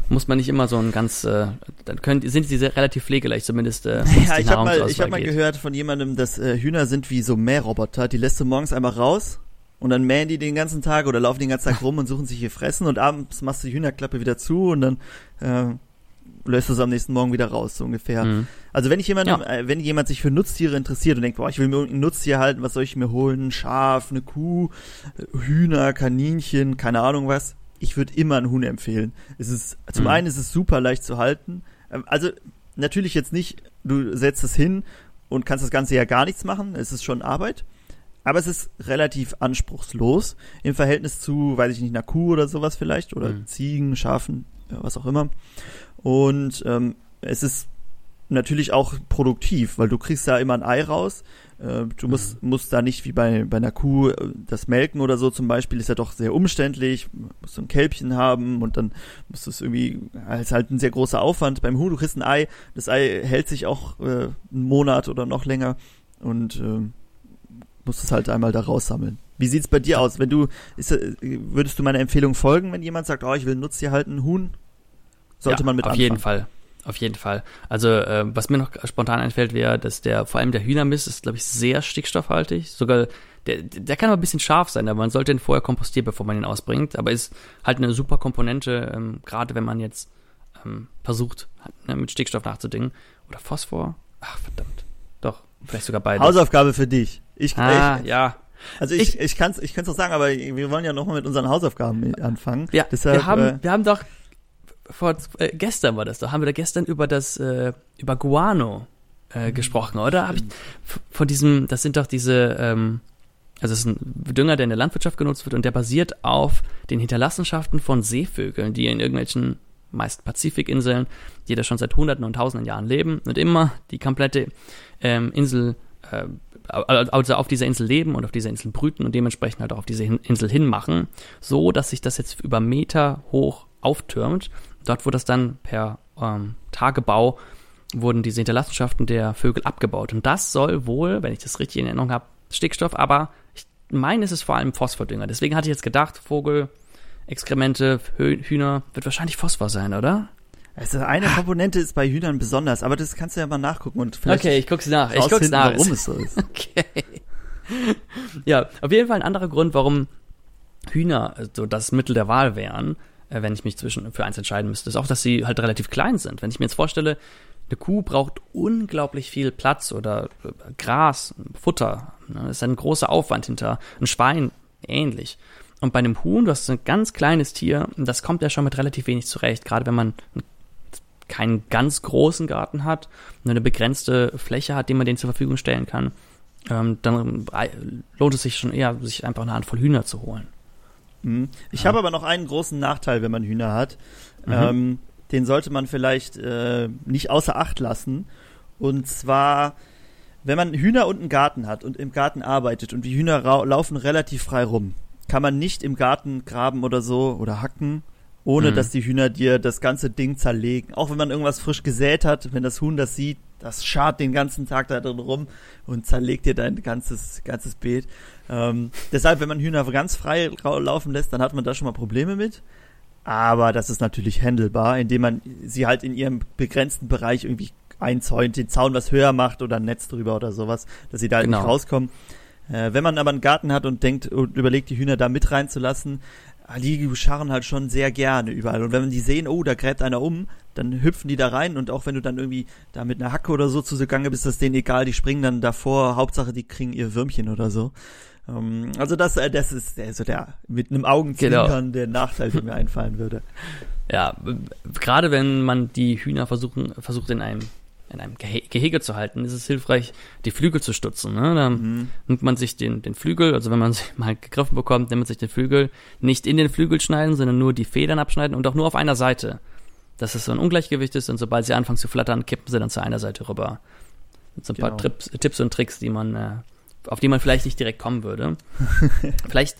S1: muss man nicht immer so ein ganz, äh, dann können, sind sie sehr, relativ pflegeleicht, zumindest. Äh,
S2: ja, ich habe mal, ich hab mal gehört von jemandem, dass äh, Hühner sind wie so Mähroboter. Die lässt du morgens einmal raus und dann mähen die den ganzen Tag oder laufen den ganzen Tag rum und suchen sich ihr Fressen und abends machst du die Hühnerklappe wieder zu und dann äh, löst es am nächsten Morgen wieder raus, so ungefähr. Mhm. Also wenn ich jemandem, ja. äh, wenn jemand sich für Nutztiere interessiert und denkt, boah, ich will mir ein Nutztier halten, was soll ich mir holen? Ein Schaf, eine Kuh, Hühner, Kaninchen, keine Ahnung was. Ich würde immer ein Huhn empfehlen. Es ist, zum mhm. einen ist es super leicht zu halten. Ähm, also natürlich jetzt nicht, du setzt es hin und kannst das Ganze ja gar nichts machen. Es ist schon Arbeit. Aber es ist relativ anspruchslos im Verhältnis zu, weiß ich nicht, einer Kuh oder sowas vielleicht oder mhm. Ziegen, Schafen, was auch immer. Und ähm, es ist natürlich auch produktiv, weil du kriegst da immer ein Ei raus. Äh, du musst, mhm. musst da nicht wie bei, bei einer Kuh äh, das Melken oder so zum Beispiel, ist ja doch sehr umständlich. Du musst so ein Kälbchen haben und dann musst du es irgendwie, ist halt ein sehr großer Aufwand. Beim Huhn, du kriegst ein Ei, das Ei hält sich auch äh, einen Monat oder noch länger und äh, musst es halt einmal da raussammeln. Wie sieht's bei dir aus? Wenn du, ist, äh, würdest du meiner Empfehlung folgen, wenn jemand sagt, oh, ich will ein Nutztier halten, Huhn? sollte ja, man mit
S1: auf
S2: anfangen.
S1: jeden Fall. Auf jeden Fall. Also, äh, was mir noch spontan einfällt, wäre, dass der, vor allem der Hühnermist ist, glaube ich, sehr stickstoffhaltig. Sogar, der, der kann aber ein bisschen scharf sein, aber man sollte ihn vorher kompostieren, bevor man ihn ausbringt. Aber ist halt eine super Komponente, ähm, gerade wenn man jetzt ähm, versucht, ne, mit Stickstoff nachzudenken. Oder Phosphor. Ach, verdammt. Doch, vielleicht sogar beide.
S2: Hausaufgabe für dich. Ich,
S1: ah, ich, ja.
S2: Also ich, ich, ich kann es ich kann's auch sagen, aber wir wollen ja nochmal mit unseren Hausaufgaben anfangen.
S1: Ja, Deshalb, wir, haben, äh, wir haben doch vor äh, gestern war das doch, haben wir da gestern über das äh, über Guano äh, mhm. gesprochen, oder? Hab ich von diesem, das sind doch diese ähm, also es ist ein Dünger, der in der Landwirtschaft genutzt wird und der basiert auf den Hinterlassenschaften von Seevögeln, die in irgendwelchen meist Pazifikinseln, die da schon seit Hunderten und Tausenden Jahren leben und immer die komplette ähm, Insel, äh, also auf dieser Insel leben und auf dieser Insel brüten und dementsprechend halt auch auf diese Insel hinmachen, so dass sich das jetzt über Meter hoch auftürmt. Dort wurde das dann per ähm, Tagebau wurden diese Hinterlassenschaften der Vögel abgebaut. Und das soll wohl, wenn ich das richtig in Erinnerung habe, Stickstoff, aber ich meine, es ist vor allem Phosphordünger. Deswegen hatte ich jetzt gedacht, Vogel, Exkremente, Hühner, wird wahrscheinlich Phosphor sein, oder?
S2: Also eine Komponente ist bei Hühnern besonders, aber das kannst du ja mal nachgucken und
S1: vielleicht. Okay, ich guck's nach. Ich guck's nach.
S2: Warum es so ist.
S1: Okay. Ja, auf jeden Fall ein anderer Grund, warum Hühner so das Mittel der Wahl wären, wenn ich mich zwischen für eins entscheiden müsste, ist auch, dass sie halt relativ klein sind. Wenn ich mir jetzt vorstelle, eine Kuh braucht unglaublich viel Platz oder äh, Gras, Futter. Ne? Das ist ein großer Aufwand hinter. Ein Schwein ähnlich. Und bei einem Huhn, du hast ein ganz kleines Tier, das kommt ja schon mit relativ wenig zurecht, gerade wenn man keinen ganz großen Garten hat, nur eine begrenzte Fläche hat, die man denen zur Verfügung stellen kann, ähm, dann lohnt es sich schon eher, sich einfach eine Handvoll Hühner zu holen.
S2: Mhm. Ich ja. habe aber noch einen großen Nachteil, wenn man Hühner hat. Mhm. Ähm, den sollte man vielleicht äh, nicht außer Acht lassen. Und zwar, wenn man Hühner und einen Garten hat und im Garten arbeitet und die Hühner laufen relativ frei rum, kann man nicht im Garten graben oder so oder hacken, ohne mhm. dass die Hühner dir das ganze Ding zerlegen. Auch wenn man irgendwas frisch gesät hat, wenn das Huhn das sieht, das schart den ganzen Tag da drin rum und zerlegt dir dein ganzes, ganzes Beet. Ähm, deshalb, wenn man Hühner ganz frei laufen lässt, dann hat man da schon mal Probleme mit. Aber das ist natürlich handelbar, indem man sie halt in ihrem begrenzten Bereich irgendwie einzäunt, den Zaun was höher macht oder ein Netz drüber oder sowas, dass sie da halt genau. nicht rauskommen. Äh, wenn man aber einen Garten hat und denkt und überlegt, die Hühner da mit reinzulassen, ah, die scharren halt schon sehr gerne überall. Und wenn die sehen, oh, da gräbt einer um, dann hüpfen die da rein und auch wenn du dann irgendwie da mit einer Hacke oder so zugange bist, ist denen egal, die springen dann davor, Hauptsache die kriegen ihr Würmchen oder so. Ähm, also das, äh, das ist also der mit einem Augenzwinkern genau. der Nachteil, der mir einfallen würde.
S1: Ja, gerade wenn man die Hühner versuchen, versucht in einem in einem Gehege zu halten, ist es hilfreich, die Flügel zu stutzen. Ne? Dann mhm. nimmt man sich den, den Flügel, also wenn man sich mal gegriffen bekommt, nimmt man sich den Flügel nicht in den Flügel schneiden, sondern nur die Federn abschneiden und auch nur auf einer Seite. Dass es so ein Ungleichgewicht ist und sobald sie anfangen zu flattern, kippen sie dann zu einer Seite rüber. Mit so ein genau. paar Trips, Tipps und Tricks, die man äh, auf die man vielleicht nicht direkt kommen würde. vielleicht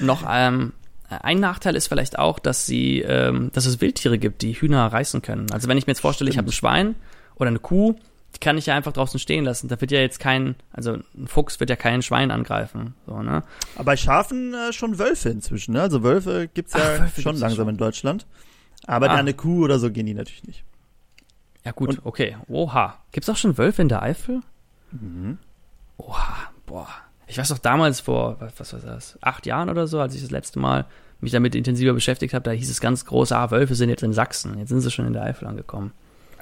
S1: noch ähm, ein Nachteil ist vielleicht auch, dass sie, ähm, dass es Wildtiere gibt, die Hühner reißen können. Also wenn ich mir jetzt vorstelle, ich habe ein Schwein oder eine Kuh, die kann ich ja einfach draußen stehen lassen. Da wird ja jetzt kein, also ein Fuchs wird ja kein Schwein angreifen. So, ne?
S2: Aber bei Schafen äh, schon Wölfe inzwischen, ne? Also Wölfe gibt's ja Ach, schon langsam schon. in Deutschland. Aber ah. eine Kuh oder so gehen die natürlich nicht.
S1: Ja gut, Und, okay. Oha. Gibt's auch schon Wölfe in der Eifel? Mhm. Oha boah, ich weiß doch damals vor, was war das, acht Jahren oder so, als ich das letzte Mal mich damit intensiver beschäftigt habe, da hieß es ganz groß, ah, Wölfe sind jetzt in Sachsen. Jetzt sind sie schon in der Eifel angekommen.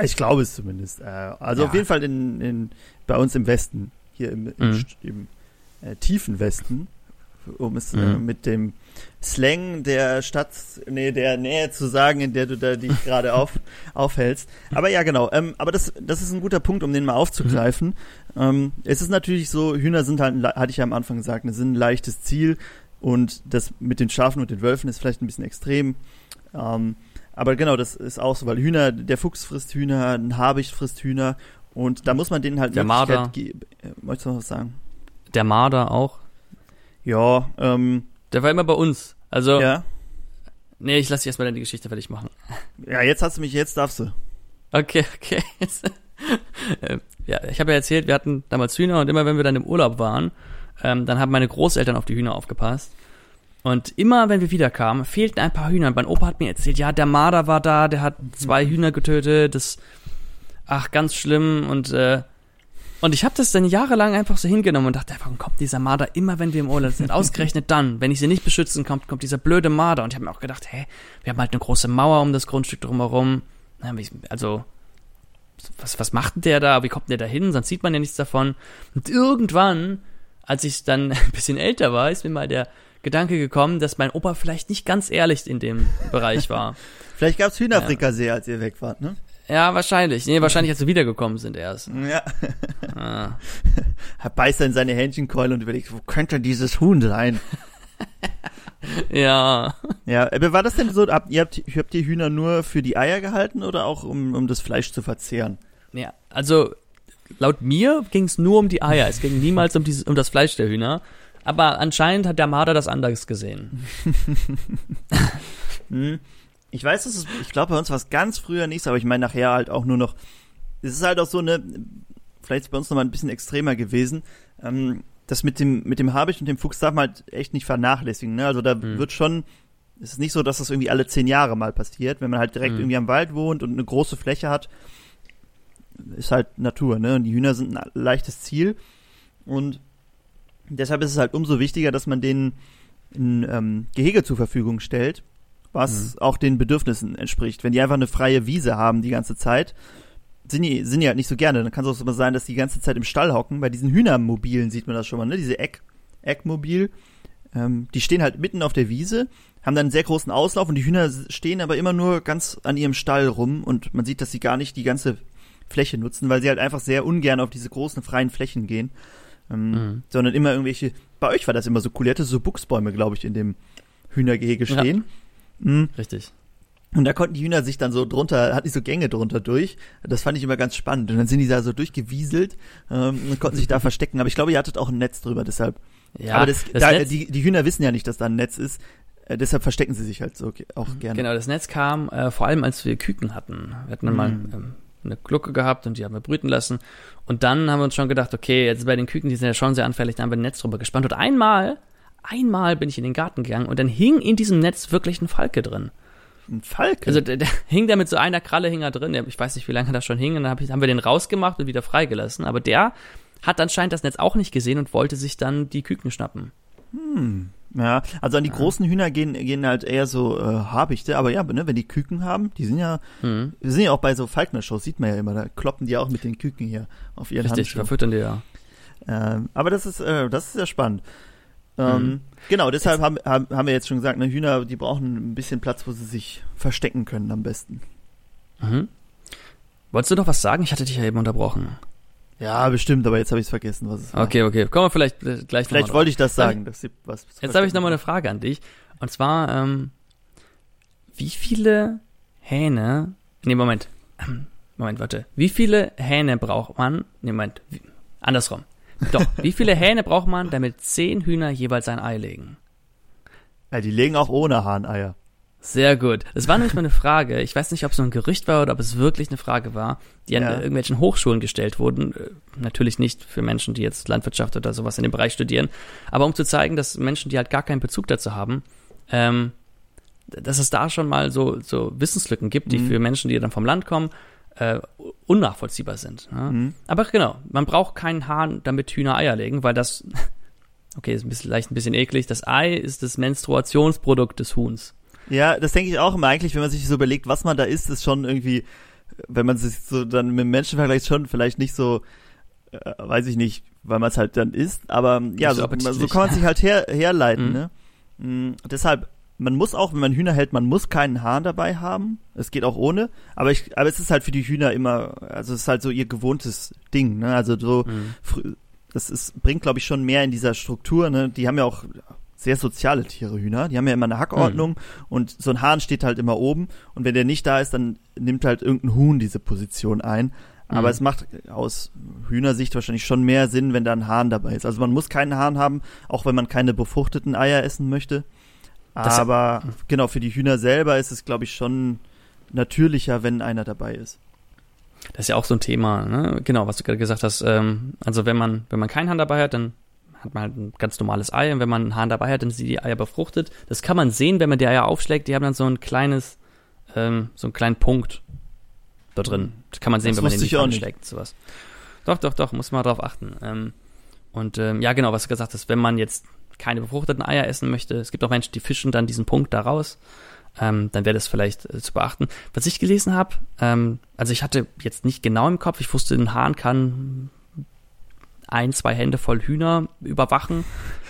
S2: Ich glaube es zumindest. Äh, also ja. auf jeden Fall in, in, bei uns im Westen, hier im, im, mhm. im äh, tiefen Westen, um es äh, mhm. äh, mit dem Slang der Stadt, nee, der Nähe zu sagen, in der du da dich gerade auf, aufhältst. Aber ja, genau. Ähm, aber das, das ist ein guter Punkt, um den mal aufzugreifen. Mhm. Ähm, es ist natürlich so, Hühner sind halt, hatte ich ja am Anfang gesagt, sind ein leichtes Ziel und das mit den Schafen und den Wölfen ist vielleicht ein bisschen extrem. Ähm, aber genau, das ist auch so, weil Hühner, der Fuchs frisst Hühner, ein Habicht frisst Hühner und da muss man denen halt
S1: der Marder.
S2: geben. Äh, möchtest du noch was sagen?
S1: Der Marder auch.
S2: Ja, ähm.
S1: Der war immer bei uns. Also.
S2: Ja.
S1: Nee, ich lass dich erstmal deine Geschichte fertig machen.
S2: Ja, jetzt hast du mich, jetzt darfst du.
S1: Okay, okay. Äh, ja, ich habe ja erzählt, wir hatten damals Hühner und immer wenn wir dann im Urlaub waren, ähm, dann haben meine Großeltern auf die Hühner aufgepasst. Und immer, wenn wir wiederkamen, fehlten ein paar Hühner. Und mein Opa hat mir erzählt, ja, der Marder war da, der hat zwei Hühner getötet, das, ach, ganz schlimm. Und, äh, und ich habe das dann jahrelang einfach so hingenommen und dachte, warum kommt dieser Marder immer, wenn wir im Urlaub sind? Ausgerechnet dann, wenn ich sie nicht beschützen kommt, kommt dieser blöde Marder. Und ich habe mir auch gedacht, hä, wir haben halt eine große Mauer um das Grundstück drumherum. Also, was, was macht denn der da? Wie kommt der da hin? Sonst sieht man ja nichts davon. Und irgendwann, als ich dann ein bisschen älter war, ist mir mal der Gedanke gekommen, dass mein Opa vielleicht nicht ganz ehrlich in dem Bereich war.
S2: vielleicht gab's Hühnerfrikassee, ja. als ihr weg wart, ne?
S1: Ja, wahrscheinlich. Nee, wahrscheinlich, als wir wiedergekommen sind erst.
S2: Ja. Ah. Er beißt dann seine Hähnchenkeule und überlegt, wo könnte dieses Huhn sein?
S1: ja.
S2: Ja, aber war das denn so, habt, ihr habt, habt ihr Hühner nur für die Eier gehalten oder auch um, um das Fleisch zu verzehren?
S1: Ja, also laut mir ging es nur um die Eier. Es ging niemals um, dieses, um das Fleisch der Hühner. Aber anscheinend hat der Marder das anders gesehen.
S2: hm. Ich weiß, dass es, ich glaube, bei uns war es ganz früher nicht so, aber ich meine nachher halt auch nur noch. Es ist halt auch so eine, vielleicht ist bei uns noch mal ein bisschen extremer gewesen. Ähm, das mit dem, mit dem Habicht und dem Fuchs darf man halt echt nicht vernachlässigen. Ne? Also da mhm. wird schon, es ist nicht so, dass das irgendwie alle zehn Jahre mal passiert. Wenn man halt direkt mhm. irgendwie am Wald wohnt und eine große Fläche hat, ist halt Natur, ne? Und die Hühner sind ein leichtes Ziel. Und deshalb ist es halt umso wichtiger, dass man denen ein ähm, Gehege zur Verfügung stellt, was mhm. auch den Bedürfnissen entspricht. Wenn die einfach eine freie Wiese haben die ganze Zeit, sind die, sind die halt nicht so gerne. Dann kann es auch so sein, dass die die ganze Zeit im Stall hocken. Bei diesen Hühnermobilen sieht man das schon mal, ne? Diese Eck, Eckmobil. Ähm, die stehen halt mitten auf der Wiese, haben dann einen sehr großen Auslauf und die Hühner stehen aber immer nur ganz an ihrem Stall rum und man sieht, dass sie gar nicht die ganze Fläche nutzen, weil sie halt einfach sehr ungern auf diese großen freien Flächen gehen. Ähm, mhm. Sondern immer irgendwelche, bei euch war das immer so cool, ihr hattet so Buchsbäume, glaube ich, in dem Hühnergehege stehen.
S1: Ja. Mhm. Richtig.
S2: Und da konnten die Hühner sich dann so drunter, hatten die so Gänge drunter durch. Das fand ich immer ganz spannend. Und dann sind die da so durchgewieselt ähm, und konnten sich da verstecken. Aber ich glaube, ihr hattet auch ein Netz drüber, deshalb. Ja, Aber das, das da, Netz, die, die Hühner wissen ja nicht, dass da ein Netz ist. Äh, deshalb verstecken sie sich halt so auch gerne.
S1: Genau, das Netz kam äh, vor allem, als wir Küken hatten. Wir hatten mhm. mal ähm, eine Glucke gehabt und die haben wir brüten lassen. Und dann haben wir uns schon gedacht, okay, jetzt bei den Küken, die sind ja schon sehr anfällig, da haben wir ein Netz drüber gespannt. Und einmal, einmal bin ich in den Garten gegangen und dann hing in diesem Netz wirklich ein Falke drin.
S2: Ein Falke?
S1: Also der, der hing da mit so einer Kralle hing er drin. Ich weiß nicht, wie lange das schon hing. Und dann hab ich, haben wir den rausgemacht und wieder freigelassen. Aber der hat anscheinend das Netz auch nicht gesehen und wollte sich dann die Küken schnappen.
S2: Hm. Ja, also an die ja. großen Hühner gehen, gehen halt eher so äh, Habichte, aber ja, ne, wenn die Küken haben, die sind ja, mhm. die sind ja auch bei so Falkner-Shows, sieht man ja immer, da kloppen die auch mit den Küken hier auf ihren
S1: Richtig, Handschuhen. verfüttern die ja.
S2: Ähm, aber das ist, äh, das ist sehr spannend. Ähm, mhm. Genau, deshalb haben, haben, haben wir jetzt schon gesagt, ne, Hühner, die brauchen ein bisschen Platz, wo sie sich verstecken können am besten.
S1: Mhm. Wolltest du noch was sagen? Ich hatte dich ja eben unterbrochen.
S2: Ja, bestimmt, aber jetzt habe ich es vergessen, was es
S1: war. Okay, okay. Kommen wir vielleicht äh, gleich
S2: Vielleicht wollte ich das sagen. Dass sie
S1: was jetzt habe ich nochmal eine Frage an dich. Und zwar, ähm, wie viele Hähne, nee, Moment, Moment, warte. Wie viele Hähne braucht man, nee, Moment, wie, andersrum. Doch, wie viele Hähne braucht man, damit zehn Hühner jeweils ein Ei legen?
S2: Ja, die legen auch ohne Hahneier.
S1: Sehr gut. Das war nämlich mal eine Frage. Ich weiß nicht, ob es so ein Gerücht war oder ob es wirklich eine Frage war, die an ja. irgendwelchen Hochschulen gestellt wurden. Äh, natürlich nicht für Menschen, die jetzt Landwirtschaft oder sowas in dem Bereich studieren, aber um zu zeigen, dass Menschen, die halt gar keinen Bezug dazu haben, ähm, dass es da schon mal so, so Wissenslücken gibt, die mhm. für Menschen, die dann vom Land kommen, äh, unnachvollziehbar sind. Ja? Mhm. Aber genau, man braucht keinen Hahn, damit Hühner Eier legen, weil das, okay, ist ein bisschen, leicht ein bisschen eklig, das Ei ist das Menstruationsprodukt des Huhns.
S2: Ja, das denke ich auch immer eigentlich, wenn man sich so überlegt, was man da isst, ist schon irgendwie, wenn man sich so dann mit Menschen vergleicht, schon vielleicht nicht so, äh, weiß ich nicht, weil man es halt dann isst, aber ja, so, so, kann man sich halt her, herleiten, mhm. ne? Mhm, deshalb man muss auch, wenn man Hühner hält, man muss keinen Hahn dabei haben. Es geht auch ohne. Aber ich, aber es ist halt für die Hühner immer, also es ist halt so ihr gewohntes Ding, ne? Also so, mhm. das ist, bringt, glaube ich, schon mehr in dieser Struktur, ne? Die haben ja auch sehr soziale Tiere, Hühner. Die haben ja immer eine Hackordnung mhm. und so ein Hahn steht halt immer oben. Und wenn der nicht da ist, dann nimmt halt irgendein Huhn diese Position ein. Aber mhm. es macht aus Hühnersicht wahrscheinlich schon mehr Sinn, wenn da ein Hahn dabei ist. Also man muss keinen Hahn haben, auch wenn man keine befruchteten Eier essen möchte. Das Aber genau, für die Hühner selber ist es, glaube ich, schon natürlicher, wenn einer dabei ist.
S1: Das ist ja auch so ein Thema, ne? Genau, was du gerade gesagt hast. Ähm, also wenn man, wenn man keinen Hahn dabei hat, dann hat man halt ein ganz normales Ei und wenn man einen Hahn dabei hat, dann sind die Eier befruchtet. Das kann man sehen, wenn man die Eier aufschlägt, die haben dann so ein kleines, ähm, so einen kleinen Punkt da drin. Das kann man sehen, das wenn man den nicht anschlägt. Sowas. Doch, doch, doch, muss man darauf achten. Ähm, und ähm, ja, genau, was du gesagt hast, wenn man jetzt keine befruchteten Eier essen möchte, es gibt auch Menschen, die fischen dann diesen Punkt da raus, ähm, dann wäre das vielleicht äh, zu beachten. Was ich gelesen habe, ähm, also ich hatte jetzt nicht genau im Kopf, ich wusste, ein Hahn kann ein, zwei Hände voll Hühner überwachen.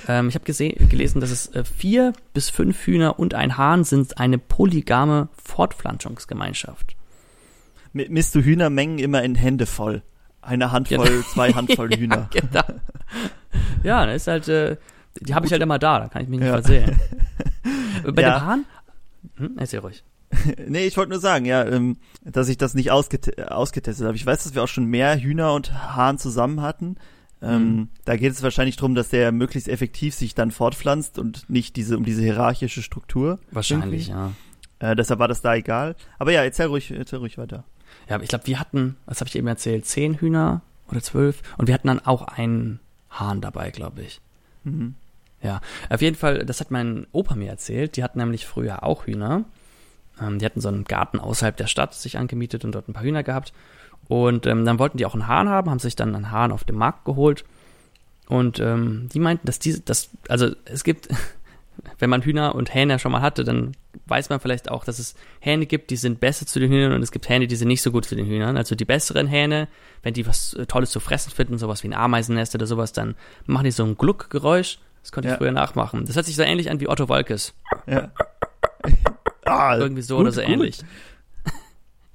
S1: Ähm, ich habe gelesen, dass es äh, vier bis fünf Hühner und ein Hahn sind eine polygame Fortpflanzungsgemeinschaft.
S2: Misst du Hühnermengen immer in Hände voll? Eine Handvoll, genau. zwei Handvoll Hühner.
S1: ja, genau. Ja, das ist halt, äh, Die habe ich halt immer da, da kann ich mich nicht ja. versehen. Bei
S2: ja.
S1: dem Hahn? Hm, erzähl ruhig.
S2: nee, ich wollte nur sagen, ja, ähm, dass ich das nicht ausget ausgetestet habe. Ich weiß, dass wir auch schon mehr Hühner und Hahn zusammen hatten. Ähm, mhm. Da geht es wahrscheinlich darum, dass der möglichst effektiv sich dann fortpflanzt und nicht diese um diese hierarchische Struktur.
S1: Wahrscheinlich, irgendwie.
S2: ja. Äh, deshalb war das da egal. Aber ja, erzähl ruhig, erzähl ruhig weiter.
S1: Ja, ich glaube, wir hatten, was habe ich eben erzählt, zehn Hühner oder zwölf und wir hatten dann auch einen Hahn dabei, glaube ich. Mhm. Ja, auf jeden Fall, das hat mein Opa mir erzählt. Die hatten nämlich früher auch Hühner. Ähm, die hatten so einen Garten außerhalb der Stadt sich angemietet und dort ein paar Hühner gehabt. Und ähm, dann wollten die auch einen Hahn haben, haben sich dann einen Hahn auf dem Markt geholt. Und ähm, die meinten, dass diese, das, also es gibt, wenn man Hühner und Hähne schon mal hatte, dann weiß man vielleicht auch, dass es Hähne gibt, die sind besser zu den Hühnern und es gibt Hähne, die sind nicht so gut zu den Hühnern. Also die besseren Hähne, wenn die was äh, Tolles zu fressen finden, sowas wie ein Ameisennest oder sowas, dann machen die so ein Gluckgeräusch. Das konnte ich ja. früher nachmachen. Das hört sich so ähnlich an wie Otto Wolkes. Ja. ah, Irgendwie so gut, oder so gut. ähnlich.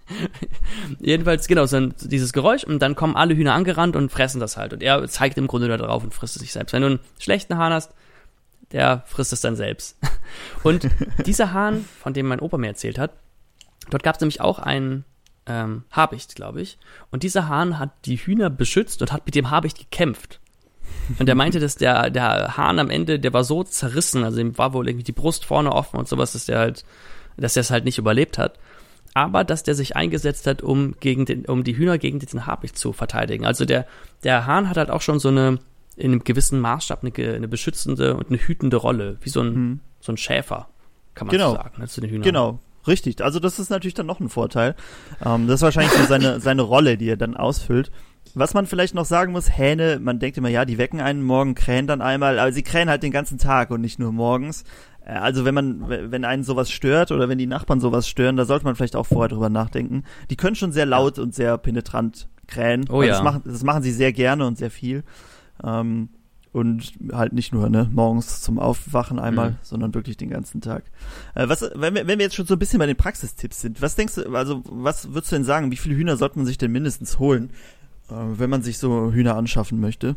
S1: Jedenfalls, genau, so ein, dieses Geräusch und dann kommen alle Hühner angerannt und fressen das halt. Und er zeigt im Grunde da drauf und frisst es sich selbst. Wenn du einen schlechten Hahn hast, der frisst es dann selbst. Und dieser Hahn, von dem mein Opa mir erzählt hat, dort gab es nämlich auch einen ähm, Habicht, glaube ich. Und dieser Hahn hat die Hühner beschützt und hat mit dem Habicht gekämpft. Und er meinte, dass der, der Hahn am Ende, der war so zerrissen, also ihm war wohl irgendwie die Brust vorne offen und sowas, dass der halt, dass er es halt nicht überlebt hat aber dass der sich eingesetzt hat, um gegen den, um die Hühner gegen diesen Habicht zu verteidigen. Also der, der Hahn hat halt auch schon so eine, in einem gewissen Maßstab eine, eine beschützende und eine hütende Rolle, wie so ein, hm. so ein Schäfer, kann man
S2: genau.
S1: so sagen, ne, zu den Hühnern.
S2: Genau. Richtig, also das ist natürlich dann noch ein Vorteil. Ähm, das ist wahrscheinlich so seine, seine Rolle, die er dann ausfüllt. Was man vielleicht noch sagen muss, Hähne, man denkt immer, ja, die wecken einen morgen, krähen dann einmal, aber sie krähen halt den ganzen Tag und nicht nur morgens. Äh, also wenn man, wenn einen sowas stört oder wenn die Nachbarn sowas stören, da sollte man vielleicht auch vorher drüber nachdenken. Die können schon sehr laut und sehr penetrant krähen.
S1: Oh ja.
S2: Das machen, das machen sie sehr gerne und sehr viel. Ähm, und halt nicht nur ne, morgens zum Aufwachen einmal, mhm. sondern wirklich den ganzen Tag. Äh, was, wenn wir, wenn wir jetzt schon so ein bisschen bei den Praxistipps sind, was denkst du, also was würdest du denn sagen, wie viele Hühner sollte man sich denn mindestens holen, wenn man sich so Hühner anschaffen möchte?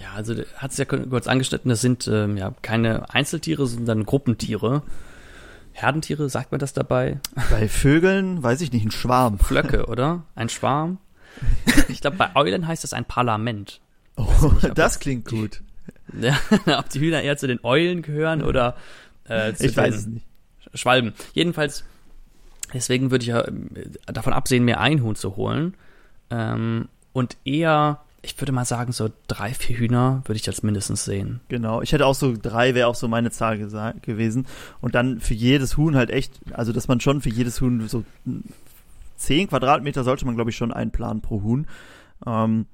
S1: Ja, also hat es ja kurz angeschnitten, das sind ähm, ja keine Einzeltiere, sondern Gruppentiere. Herdentiere, sagt man das dabei?
S2: Bei Vögeln, weiß ich nicht, ein Schwarm.
S1: Flöcke, oder? Ein Schwarm. Ich glaube, bei Eulen heißt das ein Parlament.
S2: Oh, nicht, das klingt gut.
S1: Ja, ob die Hühner eher zu den Eulen gehören oder
S2: äh, zu ich den weiß es nicht.
S1: Schwalben. Jedenfalls, deswegen würde ich ja äh, davon absehen, mir ein Huhn zu holen. Ähm, und eher ich würde mal sagen, so drei, vier Hühner würde ich als mindestens sehen.
S2: Genau, ich hätte auch so drei, wäre auch so meine Zahl gewesen. Und dann für jedes Huhn halt echt, also dass man schon für jedes Huhn so zehn Quadratmeter sollte man, glaube ich, schon einplanen pro Huhn. Ähm,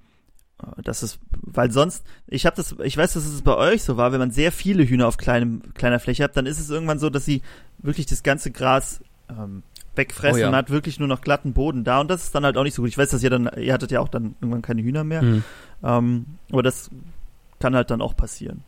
S2: das ist, weil sonst, ich habe das, ich weiß, dass es bei euch so war, wenn man sehr viele Hühner auf kleinem, kleiner Fläche hat, dann ist es irgendwann so, dass sie wirklich das ganze Gras ähm, wegfressen. Oh ja. Man hat wirklich nur noch glatten Boden da und das ist dann halt auch nicht so gut. Ich weiß, dass ihr dann, ihr hattet ja auch dann irgendwann keine Hühner mehr. Mhm. Ähm, aber das kann halt dann auch passieren.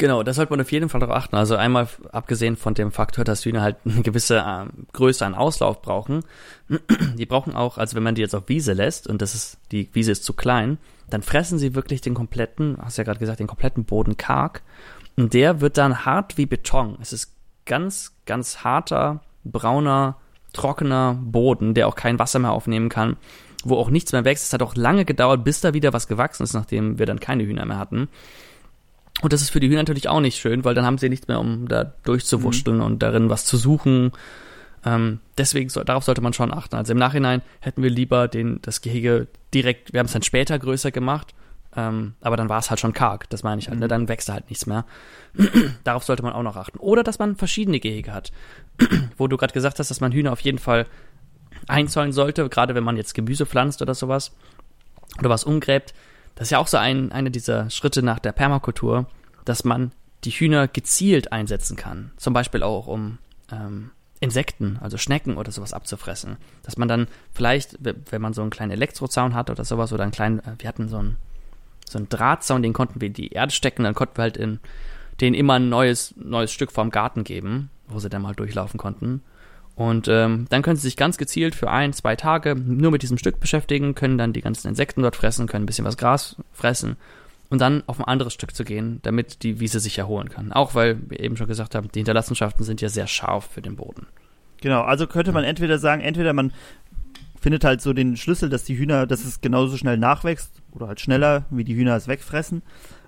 S1: Genau, das sollte man auf jeden Fall darauf achten. Also einmal abgesehen von dem Faktor, dass Hühner halt eine gewisse äh, Größe an Auslauf brauchen. Die brauchen auch, also wenn man die jetzt auf Wiese lässt und das ist, die Wiese ist zu klein, dann fressen sie wirklich den kompletten, hast ja gerade gesagt, den kompletten Boden karg. Und der wird dann hart wie Beton. Es ist ganz, ganz harter, brauner trockener Boden, der auch kein Wasser mehr aufnehmen kann, wo auch nichts mehr wächst. Es hat auch lange gedauert, bis da wieder was gewachsen ist, nachdem wir dann keine Hühner mehr hatten. Und das ist für die Hühner natürlich auch nicht schön, weil dann haben sie nichts mehr, um da durchzuwurschteln mhm. und darin was zu suchen. Ähm, deswegen, so, darauf sollte man schon achten. Also im Nachhinein hätten wir lieber den, das Gehege direkt, wir haben es dann später größer gemacht, ähm, aber dann war es halt schon karg, das meine ich halt, ne? mhm. ne? dann wächst da halt nichts mehr. Darauf sollte man auch noch achten. Oder dass man verschiedene Gehege hat. Wo du gerade gesagt hast, dass man Hühner auf jeden Fall einzäunen sollte, gerade wenn man jetzt Gemüse pflanzt oder sowas oder was umgräbt. Das ist ja auch so ein, einer dieser Schritte nach der Permakultur, dass man die Hühner gezielt einsetzen kann. Zum Beispiel auch, um ähm, Insekten, also Schnecken oder sowas abzufressen. Dass man dann vielleicht, wenn man so einen kleinen Elektrozaun hat oder sowas oder einen kleinen, äh, wir hatten so einen so ein Drahtzaun, den konnten wir in die Erde stecken, dann konnten wir halt in den immer ein neues, neues Stück vom Garten geben, wo sie dann mal durchlaufen konnten. Und ähm, dann können sie sich ganz gezielt für ein, zwei Tage nur mit diesem Stück beschäftigen, können dann die ganzen Insekten dort fressen, können ein bisschen was Gras fressen und dann auf ein anderes Stück zu gehen, damit die Wiese sich erholen kann. Auch weil wir eben schon gesagt haben, die Hinterlassenschaften sind ja sehr scharf für den Boden.
S2: Genau, also könnte man entweder sagen, entweder man findet halt so den Schlüssel, dass die Hühner, dass es genauso schnell nachwächst oder halt schneller, wie die Hühner es wegfressen,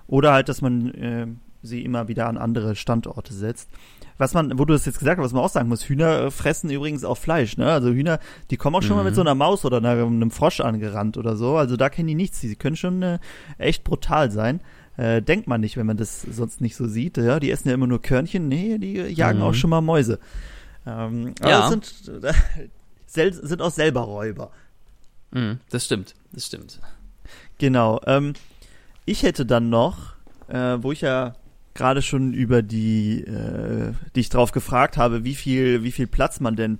S2: oder halt, dass man äh, sie immer wieder an andere Standorte setzt. Was man, wo du das jetzt gesagt hast, was man auch sagen muss, Hühner äh, fressen übrigens auch Fleisch, ne? Also Hühner, die kommen auch schon mhm. mal mit mhm. so einer Maus oder einer, einem Frosch angerannt oder so. Also da kennen die nichts. Die können schon äh, echt brutal sein. Äh, denkt man nicht, wenn man das sonst nicht so sieht. Ja, die essen ja immer nur Körnchen. Nee, die jagen mhm. auch schon mal Mäuse. Ähm, ja. sind, sind auch selber Räuber.
S1: Mhm, das stimmt, das stimmt.
S2: Genau. Ähm, ich hätte dann noch, äh, wo ich ja gerade schon über die, äh, die ich drauf gefragt habe, wie viel, wie viel Platz man denn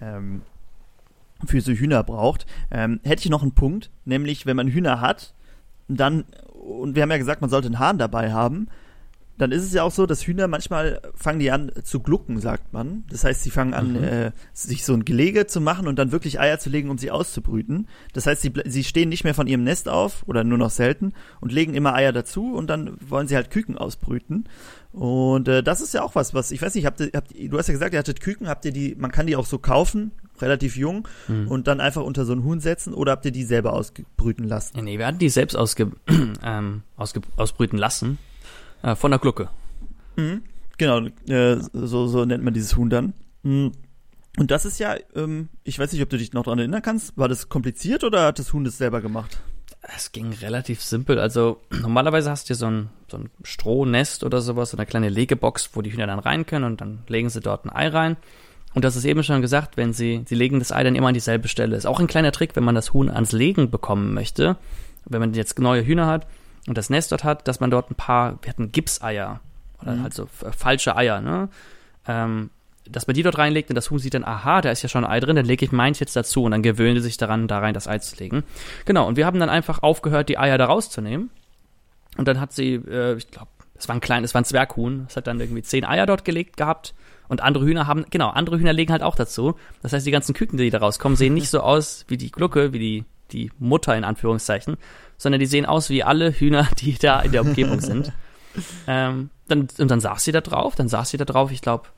S2: ähm, für so Hühner braucht, ähm, hätte ich noch einen Punkt, nämlich wenn man Hühner hat, dann, und wir haben ja gesagt, man sollte einen Hahn dabei haben, dann ist es ja auch so, dass Hühner manchmal fangen die an zu glucken, sagt man. Das heißt, sie fangen an, mhm. äh, sich so ein Gelege zu machen und dann wirklich Eier zu legen, um sie auszubrüten. Das heißt, sie, sie stehen nicht mehr von ihrem Nest auf oder nur noch selten und legen immer Eier dazu und dann wollen sie halt Küken ausbrüten. Und äh, das ist ja auch was, was ich weiß nicht, habt ihr, habt, du hast ja gesagt, ihr hattet Küken, habt ihr die, man kann die auch so kaufen, relativ jung mhm. und dann einfach unter so ein Huhn setzen oder habt ihr die selber ausbrüten lassen?
S1: Nee, wir hatten die selbst ausge, ähm, ausge, ausbrüten lassen. Äh, von der Glucke.
S2: Mhm. Genau, äh, so, so nennt man dieses Huhn dann. Mhm. Und das ist ja, ähm, ich weiß nicht, ob du dich noch daran erinnern kannst, war das kompliziert oder hat das Huhn das selber gemacht?
S1: Es ging relativ simpel. Also normalerweise hast du so ein, so ein Strohnest oder sowas, so eine kleine Legebox, wo die Hühner dann rein können und dann legen sie dort ein Ei rein. Und das ist eben schon gesagt, wenn sie, sie legen das Ei dann immer an dieselbe Stelle. Ist auch ein kleiner Trick, wenn man das Huhn ans Legen bekommen möchte. Wenn man jetzt neue Hühner hat, und das Nest dort hat, dass man dort ein paar, wir hatten Gipseier oder mhm. halt so falsche Eier, ne? Ähm, dass man die dort reinlegt und das Huhn sieht dann, aha, da ist ja schon ein Ei drin, dann lege ich meins jetzt dazu und dann gewöhnen sie sich daran, da rein das Ei zu legen. Genau, und wir haben dann einfach aufgehört, die Eier da rauszunehmen. Und dann hat sie, äh, ich glaube, es war ein kleines, es war ein Zwerghuhn, es hat dann irgendwie zehn Eier dort gelegt gehabt. Und andere Hühner haben, genau, andere Hühner legen halt auch dazu. Das heißt, die ganzen Küken, die da rauskommen, sehen nicht so aus wie die Glucke, wie die, die Mutter in Anführungszeichen, sondern die sehen aus wie alle Hühner, die da in der Umgebung sind. ähm, dann, und dann saß sie da drauf, dann saß sie da drauf, ich glaube,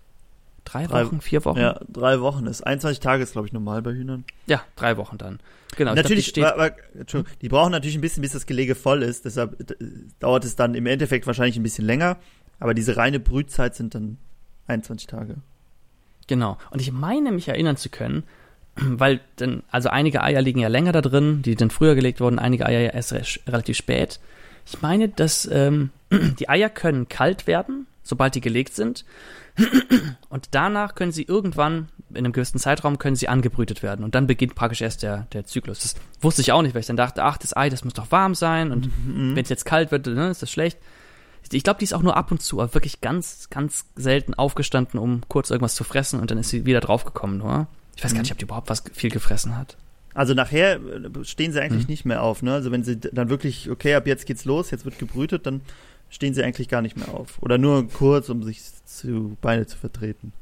S1: drei, drei Wochen, vier Wochen.
S2: Ja, drei Wochen ist. 21 Tage ist, glaube ich, normal bei Hühnern.
S1: Ja, drei Wochen dann. Genau.
S2: Natürlich, glaub, die, aber, die brauchen natürlich ein bisschen, bis das Gelege voll ist, deshalb dauert es dann im Endeffekt wahrscheinlich ein bisschen länger, aber diese reine Brützeit sind dann 21 Tage.
S1: Genau. Und ich meine, mich erinnern zu können, weil dann, also einige Eier liegen ja länger da drin, die dann früher gelegt wurden, einige Eier ja erst relativ spät. Ich meine, dass ähm, die Eier können kalt werden, sobald die gelegt sind. Und danach können sie irgendwann, in einem gewissen Zeitraum, können sie angebrütet werden. Und dann beginnt praktisch erst der, der Zyklus. Das wusste ich auch nicht, weil ich dann dachte, ach, das Ei, das muss doch warm sein. Und mhm. wenn es jetzt kalt wird, ne, ist das schlecht. Ich glaube, die ist auch nur ab und zu, aber wirklich ganz, ganz selten aufgestanden, um kurz irgendwas zu fressen und dann ist sie wieder draufgekommen, nur. Ich weiß gar nicht, mhm. ob die überhaupt was viel gefressen hat.
S2: Also nachher äh, stehen sie eigentlich mhm. nicht mehr auf, ne? Also wenn sie dann wirklich, okay, ab jetzt geht's los, jetzt wird gebrütet, dann stehen sie eigentlich gar nicht mehr auf. Oder nur kurz, um sich zu Beine zu vertreten.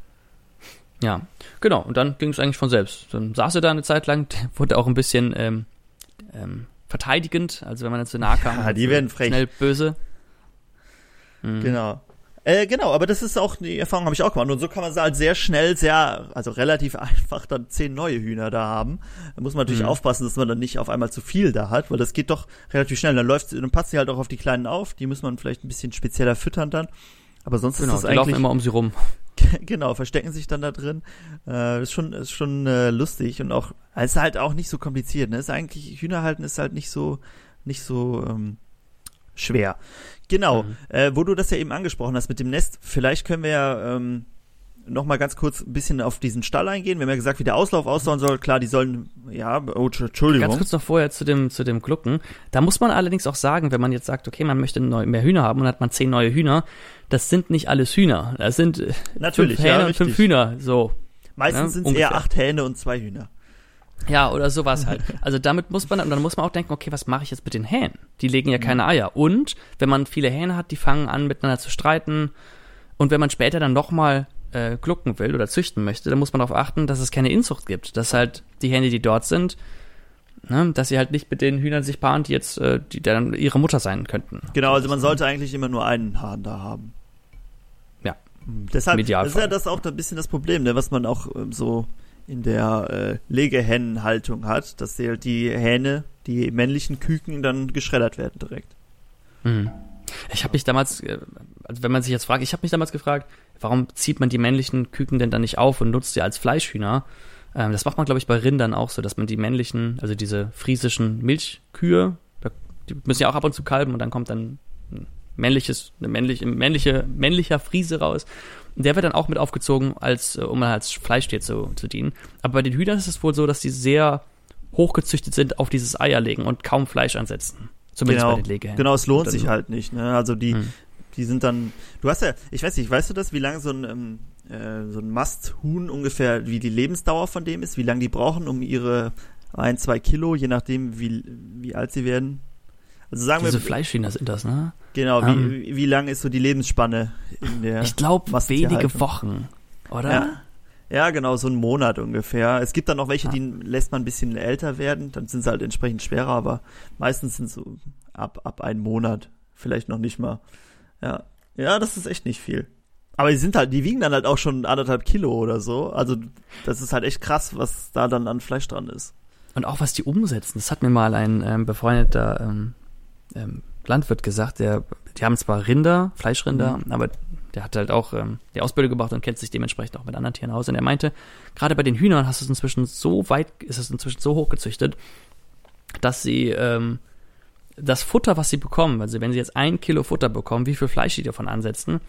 S1: Ja, genau. Und dann ging es eigentlich von selbst. Dann saß er da eine Zeit lang, wurde auch ein bisschen ähm, ähm, verteidigend, also wenn man dann zu nahe kam.
S2: Ja, die werden frech.
S1: Schnell böse.
S2: Mhm. Genau. Äh, genau, aber das ist auch, die Erfahrung habe ich auch gemacht. Und so kann man halt sehr schnell, sehr, also relativ einfach dann zehn neue Hühner da haben. Da muss man natürlich mhm. aufpassen, dass man dann nicht auf einmal zu viel da hat, weil das geht doch relativ schnell. Dann läuft, dann passt sie halt auch auf die Kleinen auf. Die muss man vielleicht ein bisschen spezieller füttern dann. Aber sonst
S1: genau,
S2: ist das
S1: die
S2: eigentlich.
S1: laufen immer um sie rum.
S2: genau, verstecken sich dann da drin. Äh, ist schon, ist schon äh, lustig und auch, ist halt auch nicht so kompliziert. Ne? Ist eigentlich, Hühner halten ist halt nicht so, nicht so ähm, schwer. Genau, mhm. äh, wo du das ja eben angesprochen hast mit dem Nest, vielleicht können wir ja ähm, noch mal ganz kurz ein bisschen auf diesen Stall eingehen. Wir haben ja gesagt, wie der Auslauf aussehen soll. Klar, die sollen, ja, oh, Entschuldigung.
S1: Ganz kurz noch vorher zu dem, zu dem Glucken. Da muss man allerdings auch sagen, wenn man jetzt sagt, okay, man möchte neu, mehr Hühner haben und hat man zehn neue Hühner, das sind nicht alles Hühner. Das sind
S2: Natürlich,
S1: fünf Hähne
S2: ja,
S1: und fünf Hühner, so.
S2: Meistens ne? sind es eher acht Hähne und zwei Hühner.
S1: Ja, oder sowas halt. Also damit muss man, und dann muss man auch denken, okay, was mache ich jetzt mit den Hähnen? Die legen ja keine Eier. Und wenn man viele Hähne hat, die fangen an miteinander zu streiten. Und wenn man später dann nochmal äh, glucken will oder züchten möchte, dann muss man darauf achten, dass es keine Inzucht gibt. Dass halt die Hähne, die dort sind, Ne? Dass sie halt nicht mit den Hühnern sich paaren, die jetzt, äh, die dann ihre Mutter sein könnten.
S2: Genau, also man sollte eigentlich immer nur einen Hahn da haben.
S1: Ja.
S2: Deshalb das ist ja das auch ein bisschen das Problem, ne, was man auch ähm, so in der äh, Legehennenhaltung hat, dass die, die Hähne, die männlichen Küken dann geschreddert werden direkt.
S1: Mhm. Ich habe mich damals, äh, also wenn man sich jetzt fragt, ich habe mich damals gefragt, warum zieht man die männlichen Küken denn dann nicht auf und nutzt sie als Fleischhühner? Ähm, das macht man, glaube ich, bei Rindern auch so, dass man die männlichen, also diese friesischen Milchkühe, die müssen ja auch ab und zu kalben und dann kommt dann ein männliches, eine männliche, männliche, männlicher Friese raus. Und der wird dann auch mit aufgezogen, als, äh, um als Fleischtier zu, zu dienen. Aber bei den Hühnern ist es wohl so, dass die sehr hochgezüchtet sind auf dieses Eierlegen und kaum Fleisch ansetzen.
S2: Zumindest genau, bei den Legehennen. Genau, es lohnt sich halt nicht. Ne? Also die, hm. die sind dann. Du hast ja, ich weiß nicht, weißt du das, wie lange so ein ähm, äh, so ein Masthuhn ungefähr, wie die Lebensdauer von dem ist, wie lange die brauchen, um ihre ein, zwei Kilo, je nachdem, wie, wie alt sie werden.
S1: Also sagen Diese wir. Fleischhühner sind das, ne?
S2: Genau, um, wie, ähm. wie lang ist so die Lebensspanne in der.
S1: Ich glaube, wenige Wochen, oder?
S2: Ja. Ja, genau, so ein Monat ungefähr. Es gibt dann noch welche, die lässt man ein bisschen älter werden, dann sind sie halt entsprechend schwerer, aber meistens sind so ab, ab einem Monat, vielleicht noch nicht mal. Ja. Ja, das ist echt nicht viel. Aber die sind halt, die wiegen dann halt auch schon anderthalb Kilo oder so. Also das ist halt echt krass, was da dann an Fleisch dran ist.
S1: Und auch was die umsetzen. Das hat mir mal ein ähm, befreundeter ähm, ähm, Landwirt gesagt, der, die haben zwar Rinder, Fleischrinder, mhm. aber der hat halt auch ähm, die Ausbildung gemacht und kennt sich dementsprechend auch mit anderen Tieren aus. Und er meinte, gerade bei den Hühnern hast du es inzwischen so weit, ist es inzwischen so hoch gezüchtet, dass sie ähm, das Futter, was sie bekommen, also wenn sie jetzt ein Kilo Futter bekommen, wie viel Fleisch sie davon ansetzen,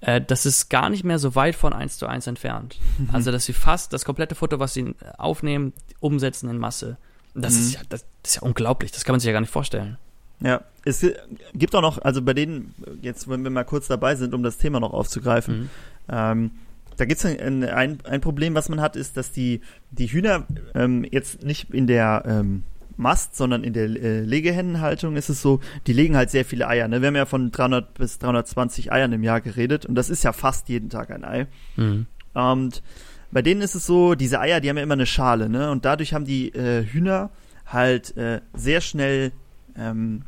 S1: äh, das ist gar nicht mehr so weit von eins zu eins entfernt. Mhm. Also, dass sie fast das komplette Futter, was sie aufnehmen, umsetzen in Masse. Das, mhm. ist ja, das, das, ist ja unglaublich, das kann man sich ja gar nicht vorstellen.
S2: Ja, es gibt auch noch, also bei denen, jetzt, wenn wir mal kurz dabei sind, um das Thema noch aufzugreifen, mhm. ähm, da gibt es ein, ein, ein, Problem, was man hat, ist, dass die, die Hühner ähm, jetzt nicht in der ähm, Mast, sondern in der äh, Legehennenhaltung ist es so, die legen halt sehr viele Eier. Ne? Wir haben ja von 300 bis 320 Eiern im Jahr geredet und das ist ja fast jeden Tag ein Ei. Mhm. Und bei denen ist es so, diese Eier, die haben ja immer eine Schale, ne? Und dadurch haben die äh, Hühner halt äh, sehr schnell ähm,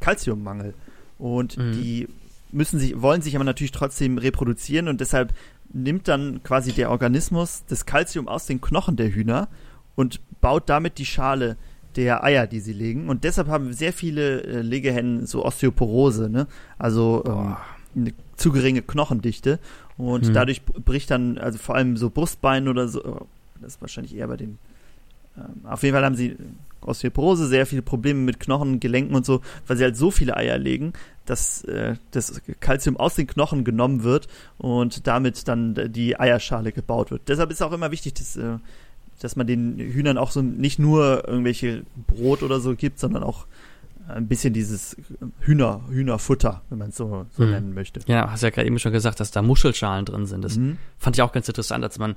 S2: Kalziummangel. Und mhm. die müssen sich, wollen sich aber natürlich trotzdem reproduzieren und deshalb nimmt dann quasi der Organismus das Kalzium aus den Knochen der Hühner und baut damit die Schale der Eier, die sie legen. Und deshalb haben sehr viele äh, Legehennen so Osteoporose, ne? Also ähm, eine zu geringe Knochendichte. Und hm. dadurch bricht dann, also vor allem so Brustbein oder so, oh, das ist wahrscheinlich eher bei den. Ähm, auf jeden Fall haben sie Osteoporose, sehr viele Probleme mit Knochen, Gelenken und so, weil sie halt so viele Eier legen, dass äh, das Kalzium aus den Knochen genommen wird und damit dann die Eierschale gebaut wird. Deshalb ist auch immer wichtig, dass äh, dass man den Hühnern auch so nicht nur irgendwelche Brot oder so gibt, sondern auch ein bisschen dieses Hühner, Hühnerfutter, wenn man es so, so mhm. nennen möchte.
S1: Ja, hast ja gerade eben schon gesagt, dass da Muschelschalen drin sind. Das mhm. fand ich auch ganz interessant, als man,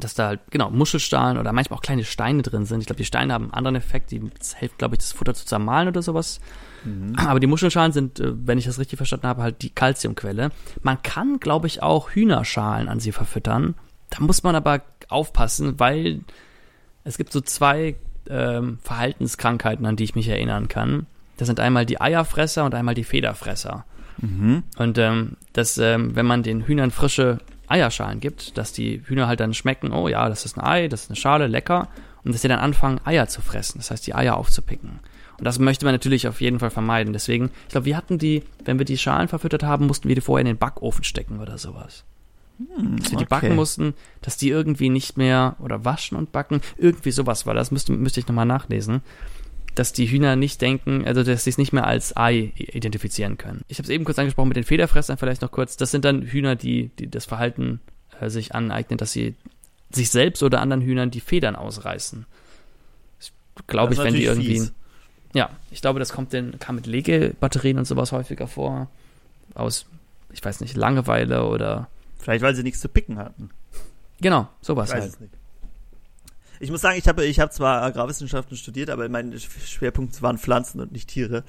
S1: dass da halt, genau, Muschelschalen oder manchmal auch kleine Steine drin sind. Ich glaube, die Steine haben einen anderen Effekt, die helfen, glaube ich, das Futter zu zermahlen oder sowas. Mhm. Aber die Muschelschalen sind, äh, wenn ich das richtig verstanden habe, halt die Kalziumquelle. Man kann, glaube ich, auch Hühnerschalen an sie verfüttern. Da muss man aber aufpassen, weil es gibt so zwei ähm, Verhaltenskrankheiten, an die ich mich erinnern kann. Das sind einmal die Eierfresser und einmal die Federfresser. Mhm. Und ähm, dass, ähm, wenn man den Hühnern frische Eierschalen gibt, dass die Hühner halt dann schmecken, oh ja, das ist ein Ei, das ist eine Schale, lecker. Und dass sie dann anfangen, Eier zu fressen, das heißt, die Eier aufzupicken. Und das möchte man natürlich auf jeden Fall vermeiden. Deswegen, ich glaube, wir hatten die, wenn wir die Schalen verfüttert haben, mussten wir die vorher in den Backofen stecken oder sowas. Hm, dass wir die backen mussten, dass die irgendwie nicht mehr oder waschen und backen, irgendwie sowas war das, müsste, müsste ich nochmal nachlesen, dass die Hühner nicht denken, also dass sie es nicht mehr als Ei identifizieren können. Ich habe es eben kurz angesprochen mit den Federfressern, vielleicht noch kurz, das sind dann Hühner, die, die das Verhalten äh, sich aneignen, dass sie sich selbst oder anderen Hühnern die Federn ausreißen. Glaube ich, wenn die irgendwie. Fies. Ja, ich glaube, das kommt denn, kam mit Legebatterien und sowas häufiger vor. Aus, ich weiß nicht, Langeweile oder
S2: Vielleicht, weil sie nichts zu picken hatten.
S1: Genau, sowas halt.
S2: Ich muss sagen, ich habe ich hab zwar Agrarwissenschaften studiert, aber mein Schwerpunkt waren Pflanzen und nicht Tiere.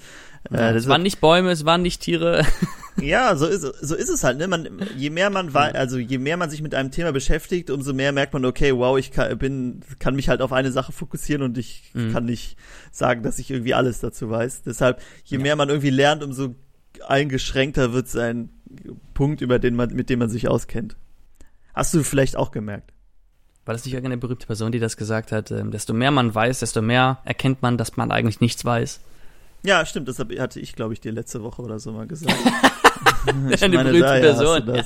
S1: Ja, äh, es waren nicht Bäume, es waren nicht Tiere.
S2: ja, so ist so ist es halt. Ne? Man, je mehr man war, also je mehr man sich mit einem Thema beschäftigt, umso mehr merkt man, okay, wow, ich kann, bin, kann mich halt auf eine Sache fokussieren und ich mhm. kann nicht sagen, dass ich irgendwie alles dazu weiß. Deshalb, je ja. mehr man irgendwie lernt, umso eingeschränkter wird sein Punkt, über den man, mit dem man sich auskennt. Hast du vielleicht auch gemerkt?
S1: War das nicht irgendeine berühmte Person, die das gesagt hat? Ähm, desto mehr man weiß, desto mehr erkennt man, dass man eigentlich nichts weiß.
S2: Ja, stimmt. Das hatte ich, glaube ich, dir letzte Woche oder so mal gesagt.
S1: ich eine meine, berühmte Person.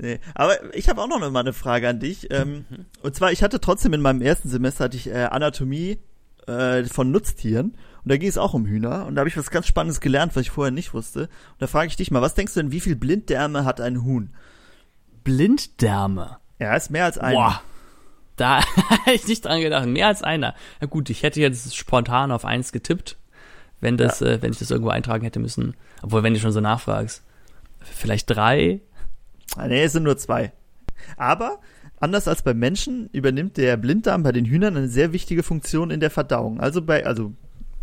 S2: Nee. Aber ich habe auch noch mal eine Frage an dich. Ähm, mhm. Und zwar, ich hatte trotzdem in meinem ersten Semester hatte ich äh, Anatomie äh, von Nutztieren. Und da ging es auch um Hühner. Und da habe ich was ganz Spannendes gelernt, was ich vorher nicht wusste. Und da frage ich dich mal, was denkst du denn, wie viel Blinddärme hat ein Huhn?
S1: Blinddärme?
S2: Ja, ist mehr als einer.
S1: Boah. Da hätte ich nicht dran gedacht. Mehr als einer. Na gut, ich hätte jetzt spontan auf eins getippt, wenn das, ja. äh, wenn ich das irgendwo eintragen hätte müssen. Obwohl, wenn du schon so nachfragst. Vielleicht drei?
S2: Ah, nee, es sind nur zwei. Aber anders als beim Menschen übernimmt der Blinddarm bei den Hühnern eine sehr wichtige Funktion in der Verdauung. Also bei, also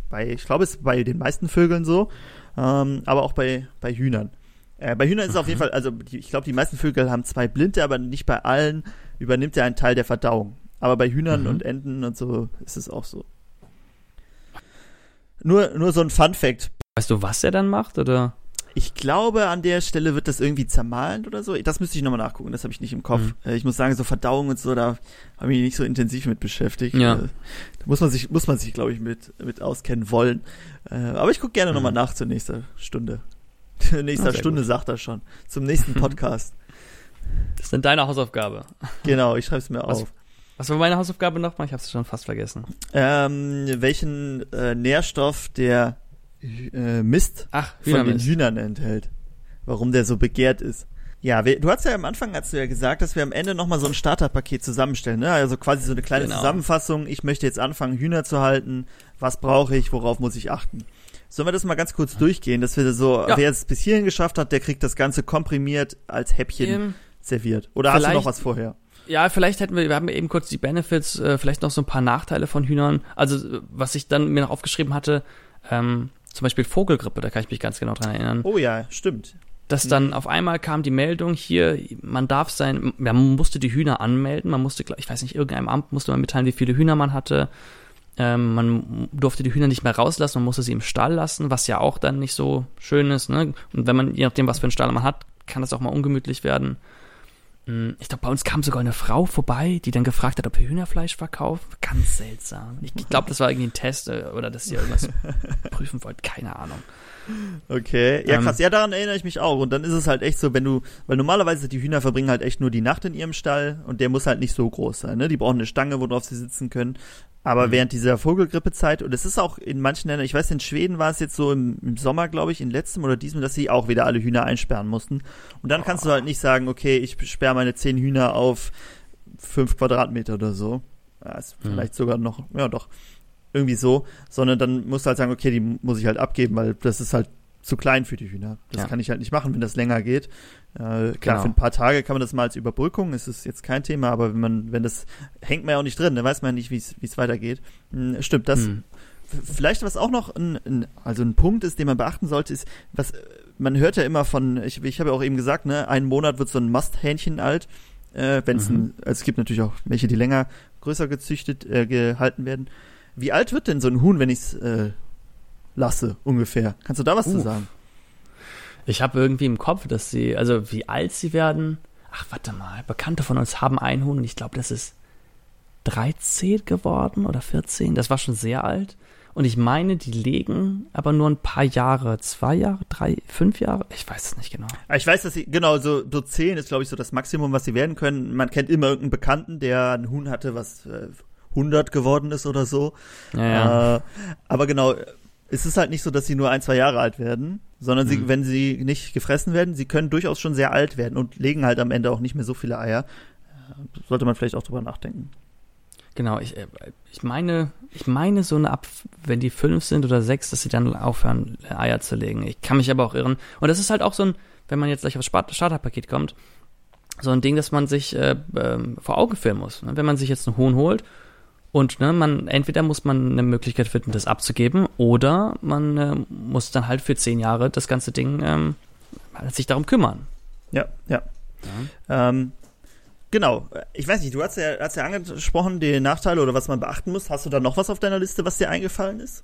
S2: bei, ich glaube, es ist bei den meisten Vögeln so, ähm, aber auch bei, bei Hühnern. Äh, bei Hühnern ist es auf jeden mhm. Fall, also die, ich glaube, die meisten Vögel haben zwei Blinde, aber nicht bei allen übernimmt er einen Teil der Verdauung. Aber bei Hühnern mhm. und Enten und so ist es auch so. Nur, nur so ein Fun Fact.
S1: Weißt du, was er dann macht, oder?
S2: Ich glaube, an der Stelle wird das irgendwie zermalend oder so. Das müsste ich nochmal nachgucken, das habe ich nicht im Kopf. Mhm. Ich muss sagen, so Verdauung und so, da habe ich mich nicht so intensiv mit beschäftigt. Ja. Äh, da muss man sich, muss man sich, glaube ich, mit, mit auskennen wollen. Äh, aber ich gucke gerne mhm. nochmal nach zur nächsten Stunde. Nächster ah, Stunde gut. sagt er schon. Zum nächsten Podcast.
S1: Das ist deine Hausaufgabe.
S2: Genau, ich schreibe es mir
S1: was,
S2: auf.
S1: Was war meine Hausaufgabe nochmal? Ich habe es schon fast vergessen.
S2: Ähm, welchen äh, Nährstoff der äh, Mist
S1: Ach,
S2: von den Hühnern enthält. Warum der so begehrt ist. Ja, wir, du hast ja am Anfang hast du ja gesagt, dass wir am Ende nochmal so ein Starterpaket zusammenstellen, ne? Also quasi so eine kleine genau. Zusammenfassung. Ich möchte jetzt anfangen, Hühner zu halten. Was brauche ich? Worauf muss ich achten? Sollen wir das mal ganz kurz durchgehen, dass wir so, ja. wer es bis hierhin geschafft hat, der kriegt das Ganze komprimiert als Häppchen ähm, serviert. Oder hast du noch was vorher?
S1: Ja, vielleicht hätten wir, wir haben eben kurz die Benefits, äh, vielleicht noch so ein paar Nachteile von Hühnern. Also, was ich dann mir noch aufgeschrieben hatte, ähm, zum Beispiel Vogelgrippe, da kann ich mich ganz genau dran erinnern.
S2: Oh ja, stimmt.
S1: Dass dann auf einmal kam die Meldung hier, man darf sein, man musste die Hühner anmelden, man musste, ich weiß nicht, irgendeinem Amt musste man mitteilen, wie viele Hühner man hatte. Ähm, man durfte die Hühner nicht mehr rauslassen, man musste sie im Stall lassen, was ja auch dann nicht so schön ist. Ne? Und wenn man, je nachdem, was für einen Stall man hat, kann das auch mal ungemütlich werden. Hm, ich glaube, bei uns kam sogar eine Frau vorbei, die dann gefragt hat, ob ihr Hühnerfleisch verkauft. Ganz seltsam. Ich glaube, das war irgendwie ein Test äh, oder dass sie irgendwas prüfen wollt. Keine Ahnung.
S2: Okay, ja ähm, krass, ja daran erinnere ich mich auch. Und dann ist es halt echt so, wenn du, weil normalerweise die Hühner verbringen halt echt nur die Nacht in ihrem Stall und der muss halt nicht so groß sein. Ne? Die brauchen eine Stange, worauf sie sitzen können. Aber mhm. während dieser Vogelgrippezeit, und es ist auch in manchen Ländern, ich weiß, in Schweden war es jetzt so im, im Sommer, glaube ich, in letztem oder diesem, dass sie auch wieder alle Hühner einsperren mussten. Und dann kannst du halt nicht sagen, okay, ich sperre meine zehn Hühner auf fünf Quadratmeter oder so. Ja, ist mhm. vielleicht sogar noch, ja doch, irgendwie so, sondern dann musst du halt sagen, okay, die muss ich halt abgeben, weil das ist halt zu klein für die Hühner. Das ja. kann ich halt nicht machen, wenn das länger geht. Äh, klar, genau. für ein paar Tage kann man das mal als Überbrückung, ist es jetzt kein Thema, aber wenn man, wenn das hängt man ja auch nicht drin, dann weiß man nicht, wie es weitergeht. Hm, stimmt, das. Hm. Vielleicht was auch noch ein, ein, also ein Punkt ist, den man beachten sollte, ist, was man hört ja immer von, ich, ich habe ja auch eben gesagt, ne, einen Monat wird so ein Masthähnchen alt, äh, wenn es mhm. also es gibt natürlich auch welche, die länger größer gezüchtet äh, gehalten werden. Wie alt wird denn so ein Huhn, wenn ich es äh, lasse, ungefähr? Kannst du da was uh. zu sagen?
S1: Ich habe irgendwie im Kopf, dass sie, also wie alt sie werden. Ach, warte mal, Bekannte von uns haben ein Huhn und ich glaube, das ist 13 geworden oder 14. Das war schon sehr alt. Und ich meine, die legen aber nur ein paar Jahre, zwei Jahre, drei, fünf Jahre. Ich weiß es nicht genau.
S2: Ich weiß, dass sie, genau, so, so zehn ist, glaube ich, so das Maximum, was sie werden können. Man kennt immer irgendeinen Bekannten, der ein Huhn hatte, was äh, 100 geworden ist oder so.
S1: Ja, ja.
S2: Äh, aber genau, es ist halt nicht so, dass sie nur ein, zwei Jahre alt werden, sondern sie, mhm. wenn sie nicht gefressen werden, sie können durchaus schon sehr alt werden und legen halt am Ende auch nicht mehr so viele Eier. Sollte man vielleicht auch drüber nachdenken.
S1: Genau, ich, äh, ich meine, ich meine so eine ab, wenn die fünf sind oder sechs, dass sie dann aufhören, Eier zu legen. Ich kann mich aber auch irren. Und das ist halt auch so ein, wenn man jetzt gleich aufs Starterpaket kommt, so ein Ding, das man sich äh, äh, vor Augen führen muss. Ne? Wenn man sich jetzt einen Huhn holt und ne, man entweder muss man eine Möglichkeit finden, das abzugeben, oder man äh, muss dann halt für zehn Jahre das ganze Ding ähm, sich darum kümmern.
S2: Ja, ja. ja. Ähm, genau. Ich weiß nicht, du hast ja, hast ja angesprochen, die Nachteile oder was man beachten muss. Hast du da noch was auf deiner Liste, was dir eingefallen ist?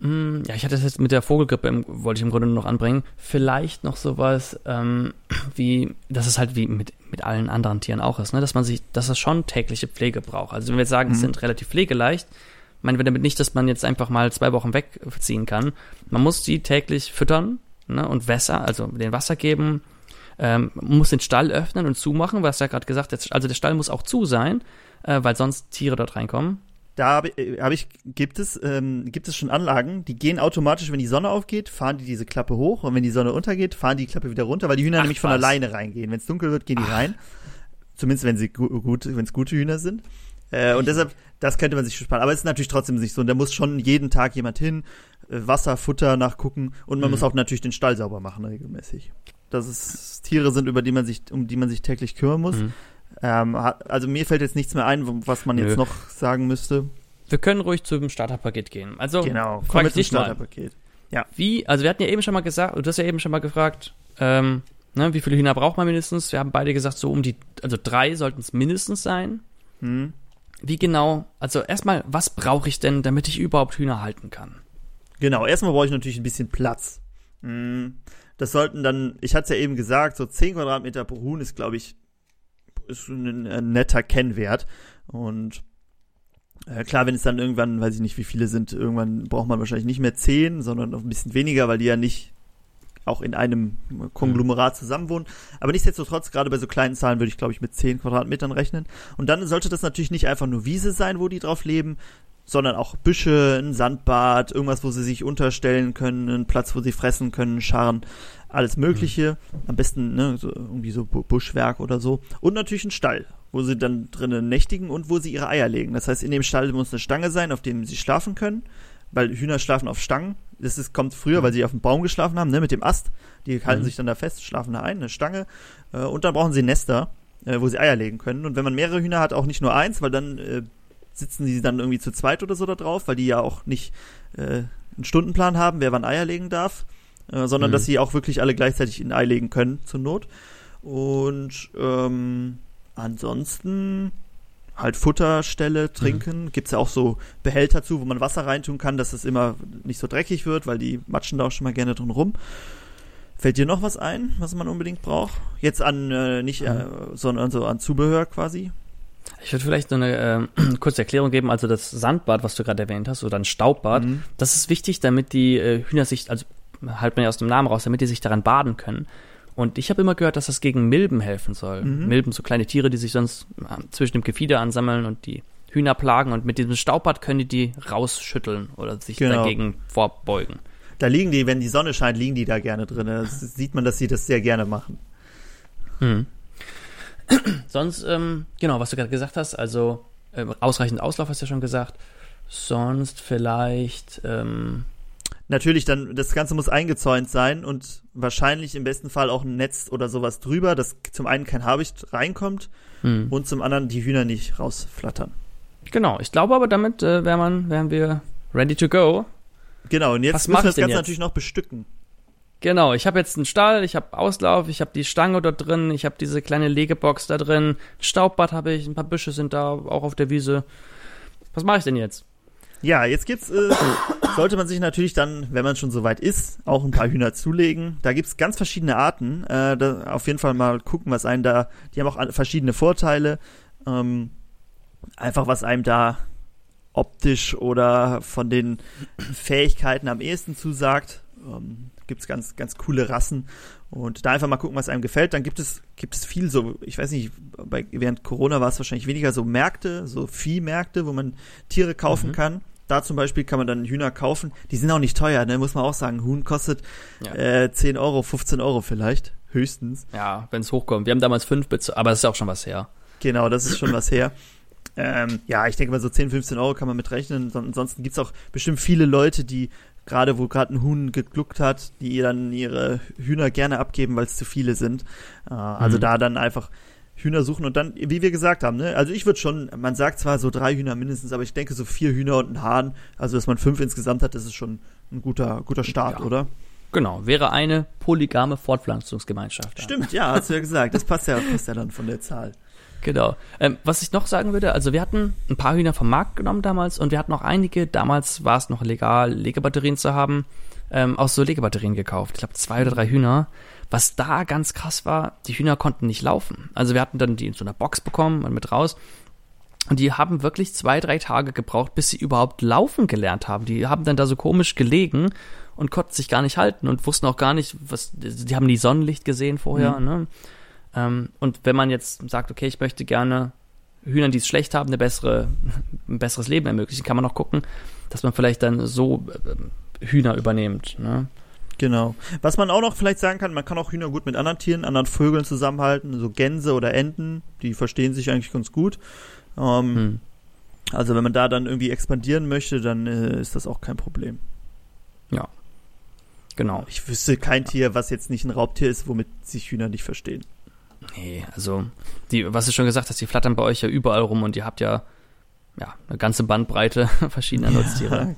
S1: Mm, ja, ich hatte das jetzt mit der Vogelgrippe, im, wollte ich im Grunde nur noch anbringen. Vielleicht noch sowas ähm, wie, dass es halt wie mit, mit allen anderen Tieren auch ist, ne? dass man sich, dass es schon tägliche Pflege braucht. Also wenn wir jetzt sagen, mhm. es sind relativ pflegeleicht, meinen wir damit nicht, dass man jetzt einfach mal zwei Wochen wegziehen kann. Man muss die täglich füttern ne? und Wässer, also den Wasser geben, ähm, muss den Stall öffnen und zumachen, was ja gerade gesagt hat. Also der Stall muss auch zu sein, äh, weil sonst Tiere dort reinkommen
S2: da habe äh, hab ich, gibt es, ähm, gibt es schon Anlagen, die gehen automatisch, wenn die Sonne aufgeht, fahren die diese Klappe hoch und wenn die Sonne untergeht, fahren die Klappe wieder runter, weil die Hühner Ach, nämlich von was? alleine reingehen. Wenn es dunkel wird, gehen die Ach. rein. Zumindest wenn sie gu gut, wenn es gute Hühner sind. Äh, und deshalb, das könnte man sich sparen. Aber es ist natürlich trotzdem nicht so. Und da muss schon jeden Tag jemand hin, äh, Wasser, Futter nachgucken und man mhm. muss auch natürlich den Stall sauber machen regelmäßig. Das ist Tiere sind, über die man sich, um die man sich täglich kümmern muss. Mhm. Ähm, also mir fällt jetzt nichts mehr ein, was man Nö. jetzt noch sagen müsste.
S1: Wir können ruhig zum Starterpaket gehen. Also
S2: genau, frag ich dich Starterpaket.
S1: Ja. Wie, also wir hatten ja eben schon mal gesagt, du hast ja eben schon mal gefragt, ähm, ne, wie viele Hühner braucht man mindestens? Wir haben beide gesagt, so um die, also drei sollten es mindestens sein. Hm. Wie genau, also erstmal, was brauche ich denn, damit ich überhaupt Hühner halten kann?
S2: Genau, erstmal brauche ich natürlich ein bisschen Platz. Hm. Das sollten dann, ich hatte es ja eben gesagt, so 10 Quadratmeter pro Huhn ist, glaube ich, ist ein, ein netter Kennwert. Und äh, klar, wenn es dann irgendwann, weiß ich nicht, wie viele sind, irgendwann braucht man wahrscheinlich nicht mehr zehn, sondern noch ein bisschen weniger, weil die ja nicht auch in einem Konglomerat zusammenwohnen. Aber nichtsdestotrotz, gerade bei so kleinen Zahlen würde ich, glaube ich, mit zehn Quadratmetern rechnen. Und dann sollte das natürlich nicht einfach nur Wiese sein, wo die drauf leben, sondern auch Büsche, ein Sandbad, irgendwas, wo sie sich unterstellen können, ein Platz, wo sie fressen können, Scharren, alles Mögliche. Mhm. Am besten ne, so, irgendwie so Buschwerk oder so. Und natürlich ein Stall, wo sie dann drinnen nächtigen und wo sie ihre Eier legen. Das heißt, in dem Stall muss eine Stange sein, auf dem sie schlafen können, weil Hühner schlafen auf Stangen. Das ist, kommt früher, weil sie auf dem Baum geschlafen haben, ne, mit dem Ast. Die halten mhm. sich dann da fest, schlafen da ein, eine Stange. Äh, und dann brauchen sie Nester, äh, wo sie Eier legen können. Und wenn man mehrere Hühner hat, auch nicht nur eins, weil dann äh, sitzen die dann irgendwie zu zweit oder so da drauf, weil die ja auch nicht äh, einen Stundenplan haben, wer wann Eier legen darf, äh, sondern mhm. dass sie auch wirklich alle gleichzeitig ein Ei legen können zur Not. Und ähm, ansonsten halt Futterstelle mhm. trinken. Mhm. Gibt's ja auch so Behälter zu, wo man Wasser reintun kann, dass es immer nicht so dreckig wird, weil die matschen da auch schon mal gerne drin rum. Fällt dir noch was ein, was man unbedingt braucht? Jetzt an, äh, nicht, äh, sondern so an Zubehör quasi?
S1: Ich würde vielleicht noch eine äh, kurze Erklärung geben. Also das Sandbad, was du gerade erwähnt hast, oder ein Staubbad, mhm. das ist wichtig, damit die äh, Hühner sich, also halt man ja aus dem Namen raus, damit die sich daran baden können. Und ich habe immer gehört, dass das gegen Milben helfen soll. Mhm. Milben, so kleine Tiere, die sich sonst äh, zwischen dem Gefieder ansammeln und die Hühner plagen. Und mit diesem Staubbad können die die rausschütteln oder sich genau. dagegen vorbeugen.
S2: Da liegen die, wenn die Sonne scheint, liegen die da gerne drin. Da sieht man, dass sie das sehr gerne machen.
S1: Hm. Sonst, ähm, genau, was du gerade gesagt hast, also äh, ausreichend Auslauf hast du ja schon gesagt. Sonst vielleicht. Ähm,
S2: Natürlich dann, das Ganze muss eingezäunt sein und wahrscheinlich im besten Fall auch ein Netz oder sowas drüber, dass zum einen kein Habicht reinkommt hm. und zum anderen die Hühner nicht rausflattern.
S1: Genau, ich glaube aber damit äh, wären, man, wären wir ready to go.
S2: Genau, und jetzt Was müssen wir das Ganze jetzt? natürlich noch bestücken.
S1: Genau, ich habe jetzt einen Stall, ich habe Auslauf, ich habe die Stange dort drin, ich habe diese kleine Legebox da drin, Staubbad habe ich, ein paar Büsche sind da, auch auf der Wiese. Was mache ich denn jetzt?
S2: Ja, jetzt gibt's, äh, sollte man sich natürlich dann, wenn man schon soweit ist, auch ein paar Hühner zulegen. Da gibt's ganz verschiedene Arten. Äh, da auf jeden Fall mal gucken, was einen da, die haben auch verschiedene Vorteile. Ähm, einfach was einem da optisch oder von den Fähigkeiten am ehesten zusagt. Ähm, gibt es ganz, ganz coole Rassen. Und da einfach mal gucken, was einem gefällt. Dann gibt es, gibt es viel so, ich weiß nicht, bei, während Corona war es wahrscheinlich weniger so Märkte, so Viehmärkte, wo man Tiere kaufen mhm. kann. Da zum Beispiel kann man dann Hühner kaufen. Die sind auch nicht teuer, ne? muss man auch sagen. Huhn kostet ja. äh, 10 Euro, 15 Euro vielleicht, höchstens.
S1: Ja, wenn es hochkommt. Wir haben damals fünf bezahlt, aber das ist auch schon was her.
S2: Genau, das ist schon was her. Ähm, ja, ich denke mal so 10, 15 Euro kann man mit rechnen. Ansonsten gibt es auch bestimmt viele Leute, die gerade wo gerade ein Huhn gegluckt hat, die dann ihre Hühner gerne abgeben, weil es zu viele sind. Äh, also mhm. da dann einfach Hühner suchen und dann, wie wir gesagt haben, ne, also ich würde schon, man sagt zwar so drei Hühner mindestens, aber ich denke so vier Hühner und ein Hahn, also dass man fünf insgesamt hat, das ist schon ein guter, guter Start, ja. oder?
S1: Genau, wäre eine polygame Fortpflanzungsgemeinschaft.
S2: Stimmt, ja, hast du ja gesagt. Das passt ja, passt ja dann von der Zahl.
S1: Genau. Ähm, was ich noch sagen würde, also wir hatten ein paar Hühner vom Markt genommen damals und wir hatten auch einige, damals war es noch legal, Legebatterien zu haben, ähm, aus so Legebatterien gekauft. Ich glaube zwei oder drei Hühner. Was da ganz krass war, die Hühner konnten nicht laufen. Also wir hatten dann die in so einer Box bekommen und mit raus. Und die haben wirklich zwei, drei Tage gebraucht, bis sie überhaupt laufen gelernt haben. Die haben dann da so komisch gelegen und konnten sich gar nicht halten und wussten auch gar nicht, was, die haben die Sonnenlicht gesehen vorher, mhm. ne? Ähm, und wenn man jetzt sagt, okay, ich möchte gerne Hühnern, die es schlecht haben, eine bessere, ein besseres Leben ermöglichen, kann man auch gucken, dass man vielleicht dann so äh, Hühner übernimmt, ne?
S2: Genau. Was man auch noch vielleicht sagen kann, man kann auch Hühner gut mit anderen Tieren, anderen Vögeln zusammenhalten, so Gänse oder Enten, die verstehen sich eigentlich ganz gut. Ähm, hm. Also wenn man da dann irgendwie expandieren möchte, dann äh, ist das auch kein Problem.
S1: Ja. Genau.
S2: Ich wüsste kein Tier, was jetzt nicht ein Raubtier ist, womit sich Hühner nicht verstehen.
S1: Nee, also, die, was du schon gesagt hast, die flattern bei euch ja überall rum und ihr habt ja, ja eine ganze Bandbreite verschiedener Nutztiere.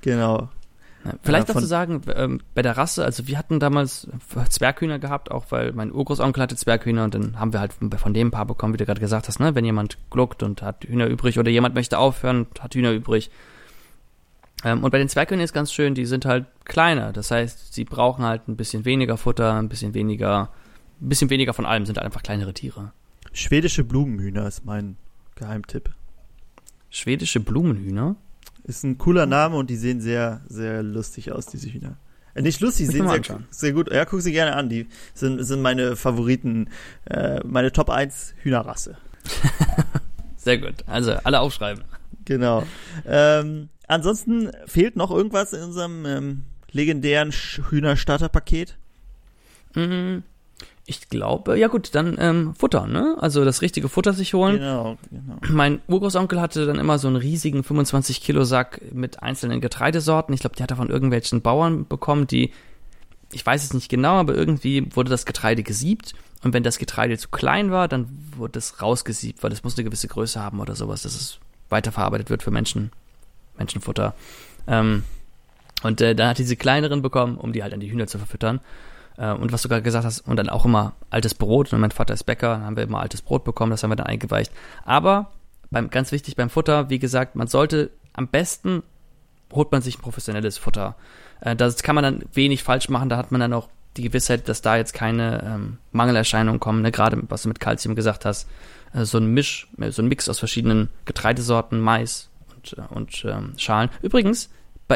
S2: genau.
S1: Vielleicht ja, noch zu sagen, ähm, bei der Rasse, also wir hatten damals Zwerghühner gehabt, auch weil mein Urgroßonkel hatte Zwerghühner und dann haben wir halt von dem ein paar bekommen, wie du gerade gesagt hast, ne? Wenn jemand gluckt und hat Hühner übrig oder jemand möchte aufhören und hat Hühner übrig. Ähm, und bei den Zwerghühnern ist ganz schön, die sind halt kleiner. Das heißt, sie brauchen halt ein bisschen weniger Futter, ein bisschen weniger, ein bisschen weniger von allem, sind halt einfach kleinere Tiere.
S2: Schwedische Blumenhühner ist mein Geheimtipp.
S1: Schwedische Blumenhühner?
S2: Ist ein cooler Name und die sehen sehr, sehr lustig aus, diese Hühner. Äh, nicht lustig, sehen sehr, sehr gut. Ja, guck sie gerne an. Die sind, sind meine Favoriten, äh, meine Top 1 Hühnerrasse.
S1: sehr gut. Also alle aufschreiben.
S2: Genau. Ähm, ansonsten fehlt noch irgendwas in unserem ähm, legendären Hühner-Starter-Paket?
S1: Mhm. Ich glaube, ja gut, dann ähm, Futter, ne? Also das richtige Futter sich holen.
S2: Genau, genau.
S1: Mein Urgroßonkel hatte dann immer so einen riesigen 25 Kilo Sack mit einzelnen Getreidesorten. Ich glaube, die hat er von irgendwelchen Bauern bekommen, die, ich weiß es nicht genau, aber irgendwie wurde das Getreide gesiebt. Und wenn das Getreide zu klein war, dann wurde es rausgesiebt, weil es muss eine gewisse Größe haben oder sowas, dass es weiterverarbeitet wird für Menschen, Menschenfutter. Ähm, und äh, dann hat diese kleineren bekommen, um die halt an die Hühner zu verfüttern. Äh, und was du gerade gesagt hast, und dann auch immer altes Brot. Und mein Vater ist Bäcker, dann haben wir immer altes Brot bekommen, das haben wir dann eingeweicht. Aber beim, ganz wichtig beim Futter, wie gesagt, man sollte am besten holt man sich ein professionelles Futter. Äh, das kann man dann wenig falsch machen, da hat man dann auch die Gewissheit, dass da jetzt keine ähm, Mangelerscheinungen kommen, ne? gerade was du mit Kalzium gesagt hast. Äh, so ein Misch, so ein Mix aus verschiedenen Getreidesorten, Mais und, äh, und ähm, Schalen. Übrigens,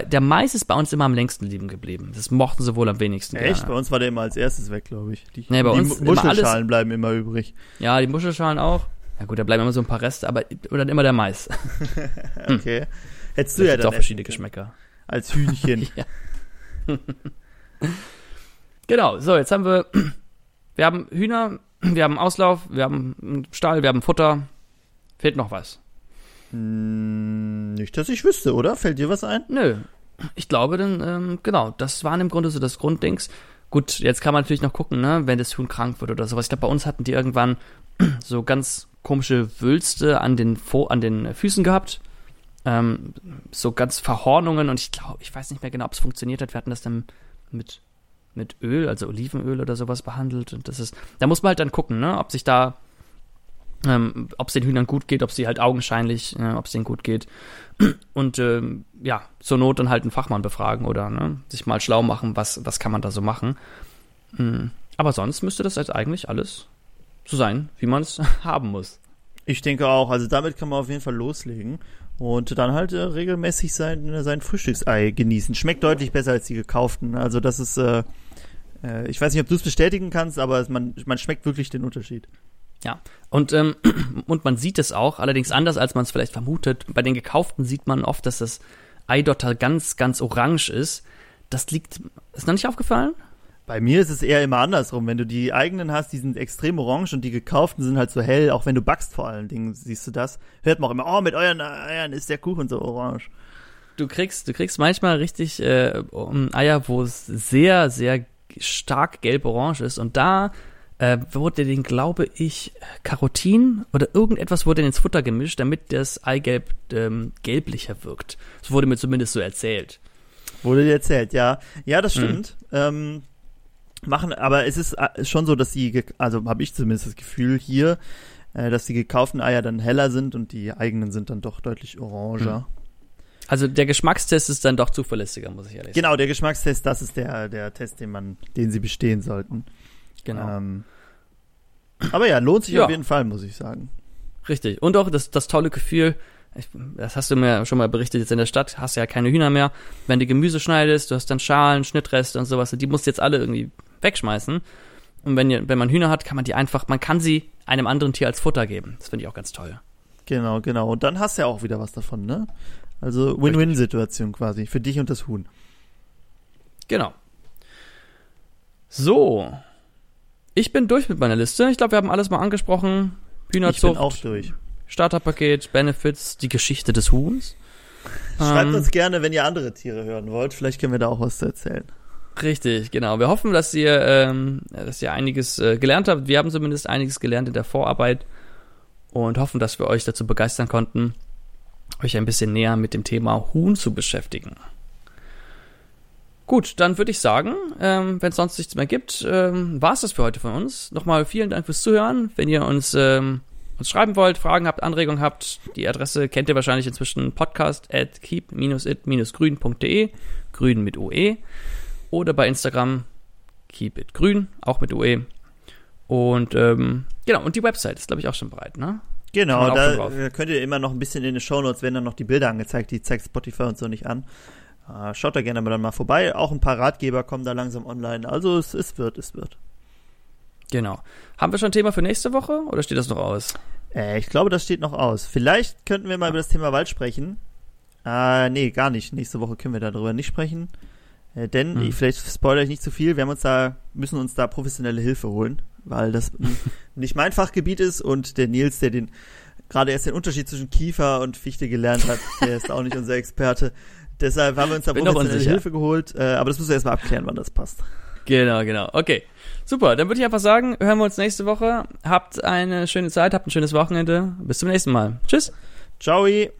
S1: der Mais ist bei uns immer am längsten liegen geblieben. Das mochten sie wohl am wenigsten.
S2: Echt? Gerne. Bei uns war der immer als erstes weg, glaube ich.
S1: Die, nee, bei
S2: die
S1: uns
S2: Muschelschalen alles, bleiben immer übrig.
S1: Ja, die Muschelschalen auch. Ja gut, da bleiben immer so ein paar Reste, aber oder immer der Mais.
S2: okay. Hm. Hättest du das ja dann
S1: auch verschiedene Geschmäcker.
S2: Als Hühnchen.
S1: genau, so, jetzt haben wir wir haben Hühner, wir haben Auslauf, wir haben Stall, wir haben Futter. Fehlt noch was.
S2: Hm, nicht, dass ich wüsste, oder? Fällt dir was ein?
S1: Nö. Ich glaube, dann, ähm, genau, das waren im Grunde so das Grunddings. Gut, jetzt kann man natürlich noch gucken, ne, wenn das Huhn krank wird oder sowas. Ich glaube, bei uns hatten die irgendwann so ganz komische Wülste an den, Fo an den Füßen gehabt. Ähm, so ganz Verhornungen und ich glaube, ich weiß nicht mehr genau, ob es funktioniert hat. Wir hatten das dann mit, mit Öl, also Olivenöl oder sowas behandelt. Und das ist, da muss man halt dann gucken, ne, ob sich da ähm, ob es den Hühnern gut geht, ob sie halt augenscheinlich, äh, ob es denen gut geht. Und ähm, ja, zur Not dann halt einen Fachmann befragen oder ne, sich mal schlau machen, was, was kann man da so machen. Mhm. Aber sonst müsste das jetzt eigentlich alles so sein, wie man es haben muss.
S2: Ich denke auch, also damit kann man auf jeden Fall loslegen und dann halt äh, regelmäßig sein, äh, sein Frühstücksei genießen. Schmeckt deutlich besser als die gekauften. Also das ist, äh, äh ich weiß nicht, ob du es bestätigen kannst, aber man, man schmeckt wirklich den Unterschied.
S1: Ja, und, ähm, und man sieht es auch, allerdings anders, als man es vielleicht vermutet. Bei den gekauften sieht man oft, dass das Eidotter ganz, ganz orange ist. Das liegt, ist noch nicht aufgefallen?
S2: Bei mir ist es eher immer andersrum. Wenn du die eigenen hast, die sind extrem orange und die gekauften sind halt so hell, auch wenn du backst vor allen Dingen, siehst du das. Hört man auch immer, oh, mit euren Eiern ist der Kuchen so orange.
S1: du kriegst, du kriegst manchmal richtig äh, Eier, wo es sehr, sehr stark gelb-orange ist. Und da äh, wurde den, glaube ich, Carotin oder irgendetwas wurde ins Futter gemischt, damit das Eigelb ähm, gelblicher wirkt. Das wurde mir zumindest so erzählt.
S2: Wurde dir erzählt, ja. Ja, das stimmt. Mhm. Ähm, machen, aber es ist äh, schon so, dass die, also habe ich zumindest das Gefühl hier, äh, dass die gekauften Eier dann heller sind und die eigenen sind dann doch deutlich oranger. Mhm.
S1: Also der Geschmackstest ist dann doch zuverlässiger, muss ich ehrlich
S2: sagen. Genau, der Geschmackstest, das ist der, der Test, den man, den sie bestehen sollten. Genau. Ähm, aber ja, lohnt sich ja. auf jeden Fall, muss ich sagen.
S1: Richtig. Und auch das, das tolle Gefühl, ich, das hast du mir schon mal berichtet, jetzt in der Stadt hast du ja keine Hühner mehr. Wenn du Gemüse schneidest, du hast dann Schalen, Schnittreste und sowas, die musst du jetzt alle irgendwie wegschmeißen. Und wenn, wenn man Hühner hat, kann man die einfach, man kann sie einem anderen Tier als Futter geben. Das finde ich auch ganz toll.
S2: Genau, genau. Und dann hast du ja auch wieder was davon, ne? Also Win-Win-Situation quasi für dich und das Huhn.
S1: Genau. So. Ich bin durch mit meiner Liste. Ich glaube, wir haben alles mal angesprochen.
S2: Hühnerzucht. Ich bin auch durch.
S1: Starterpaket, Benefits, die Geschichte des Huhns.
S2: Schreibt ähm, uns gerne, wenn ihr andere Tiere hören wollt. Vielleicht können wir da auch was zu erzählen.
S1: Richtig, genau. Wir hoffen, dass ihr, ähm, dass ihr einiges äh, gelernt habt. Wir haben zumindest einiges gelernt in der Vorarbeit und hoffen, dass wir euch dazu begeistern konnten, euch ein bisschen näher mit dem Thema Huhn zu beschäftigen. Gut, dann würde ich sagen, ähm, wenn es sonst nichts mehr gibt, ähm, war es das für heute von uns. Nochmal vielen Dank fürs Zuhören. Wenn ihr uns, ähm, uns schreiben wollt, Fragen habt, Anregungen habt, die Adresse kennt ihr wahrscheinlich inzwischen podcast at keep-it-grün.de, grün mit UE oder bei Instagram keepitgrün, auch mit UE. Und ähm, genau, und die Website ist, glaube ich, auch schon bereit, ne?
S2: Genau, da könnt ihr immer noch ein bisschen in den Shownotes, werden dann noch die Bilder angezeigt, die zeigt Spotify und so nicht an. Uh, schaut da gerne mal dann mal vorbei. Auch ein paar Ratgeber kommen da langsam online. Also es, es wird, es wird.
S1: Genau. Haben wir schon ein Thema für nächste Woche oder steht das noch aus?
S2: Äh, ich glaube, das steht noch aus. Vielleicht könnten wir mal über das Thema Wald sprechen. Äh, nee, gar nicht. Nächste Woche können wir darüber nicht sprechen. Äh, denn, hm. vielleicht spoilere ich nicht zu viel, wir haben uns da, müssen uns da professionelle Hilfe holen, weil das nicht mein Fachgebiet ist und der Nils, der den gerade erst den Unterschied zwischen Kiefer und Fichte gelernt hat, der ist auch nicht unser Experte. Deshalb haben wir uns da professionelle Hilfe geholt, äh, aber das müssen wir erstmal abklären, wann das passt.
S1: Genau, genau. Okay. Super, dann würde ich einfach sagen, hören wir uns nächste Woche. Habt eine schöne Zeit, habt ein schönes Wochenende. Bis zum nächsten Mal. Tschüss.
S2: Ciao.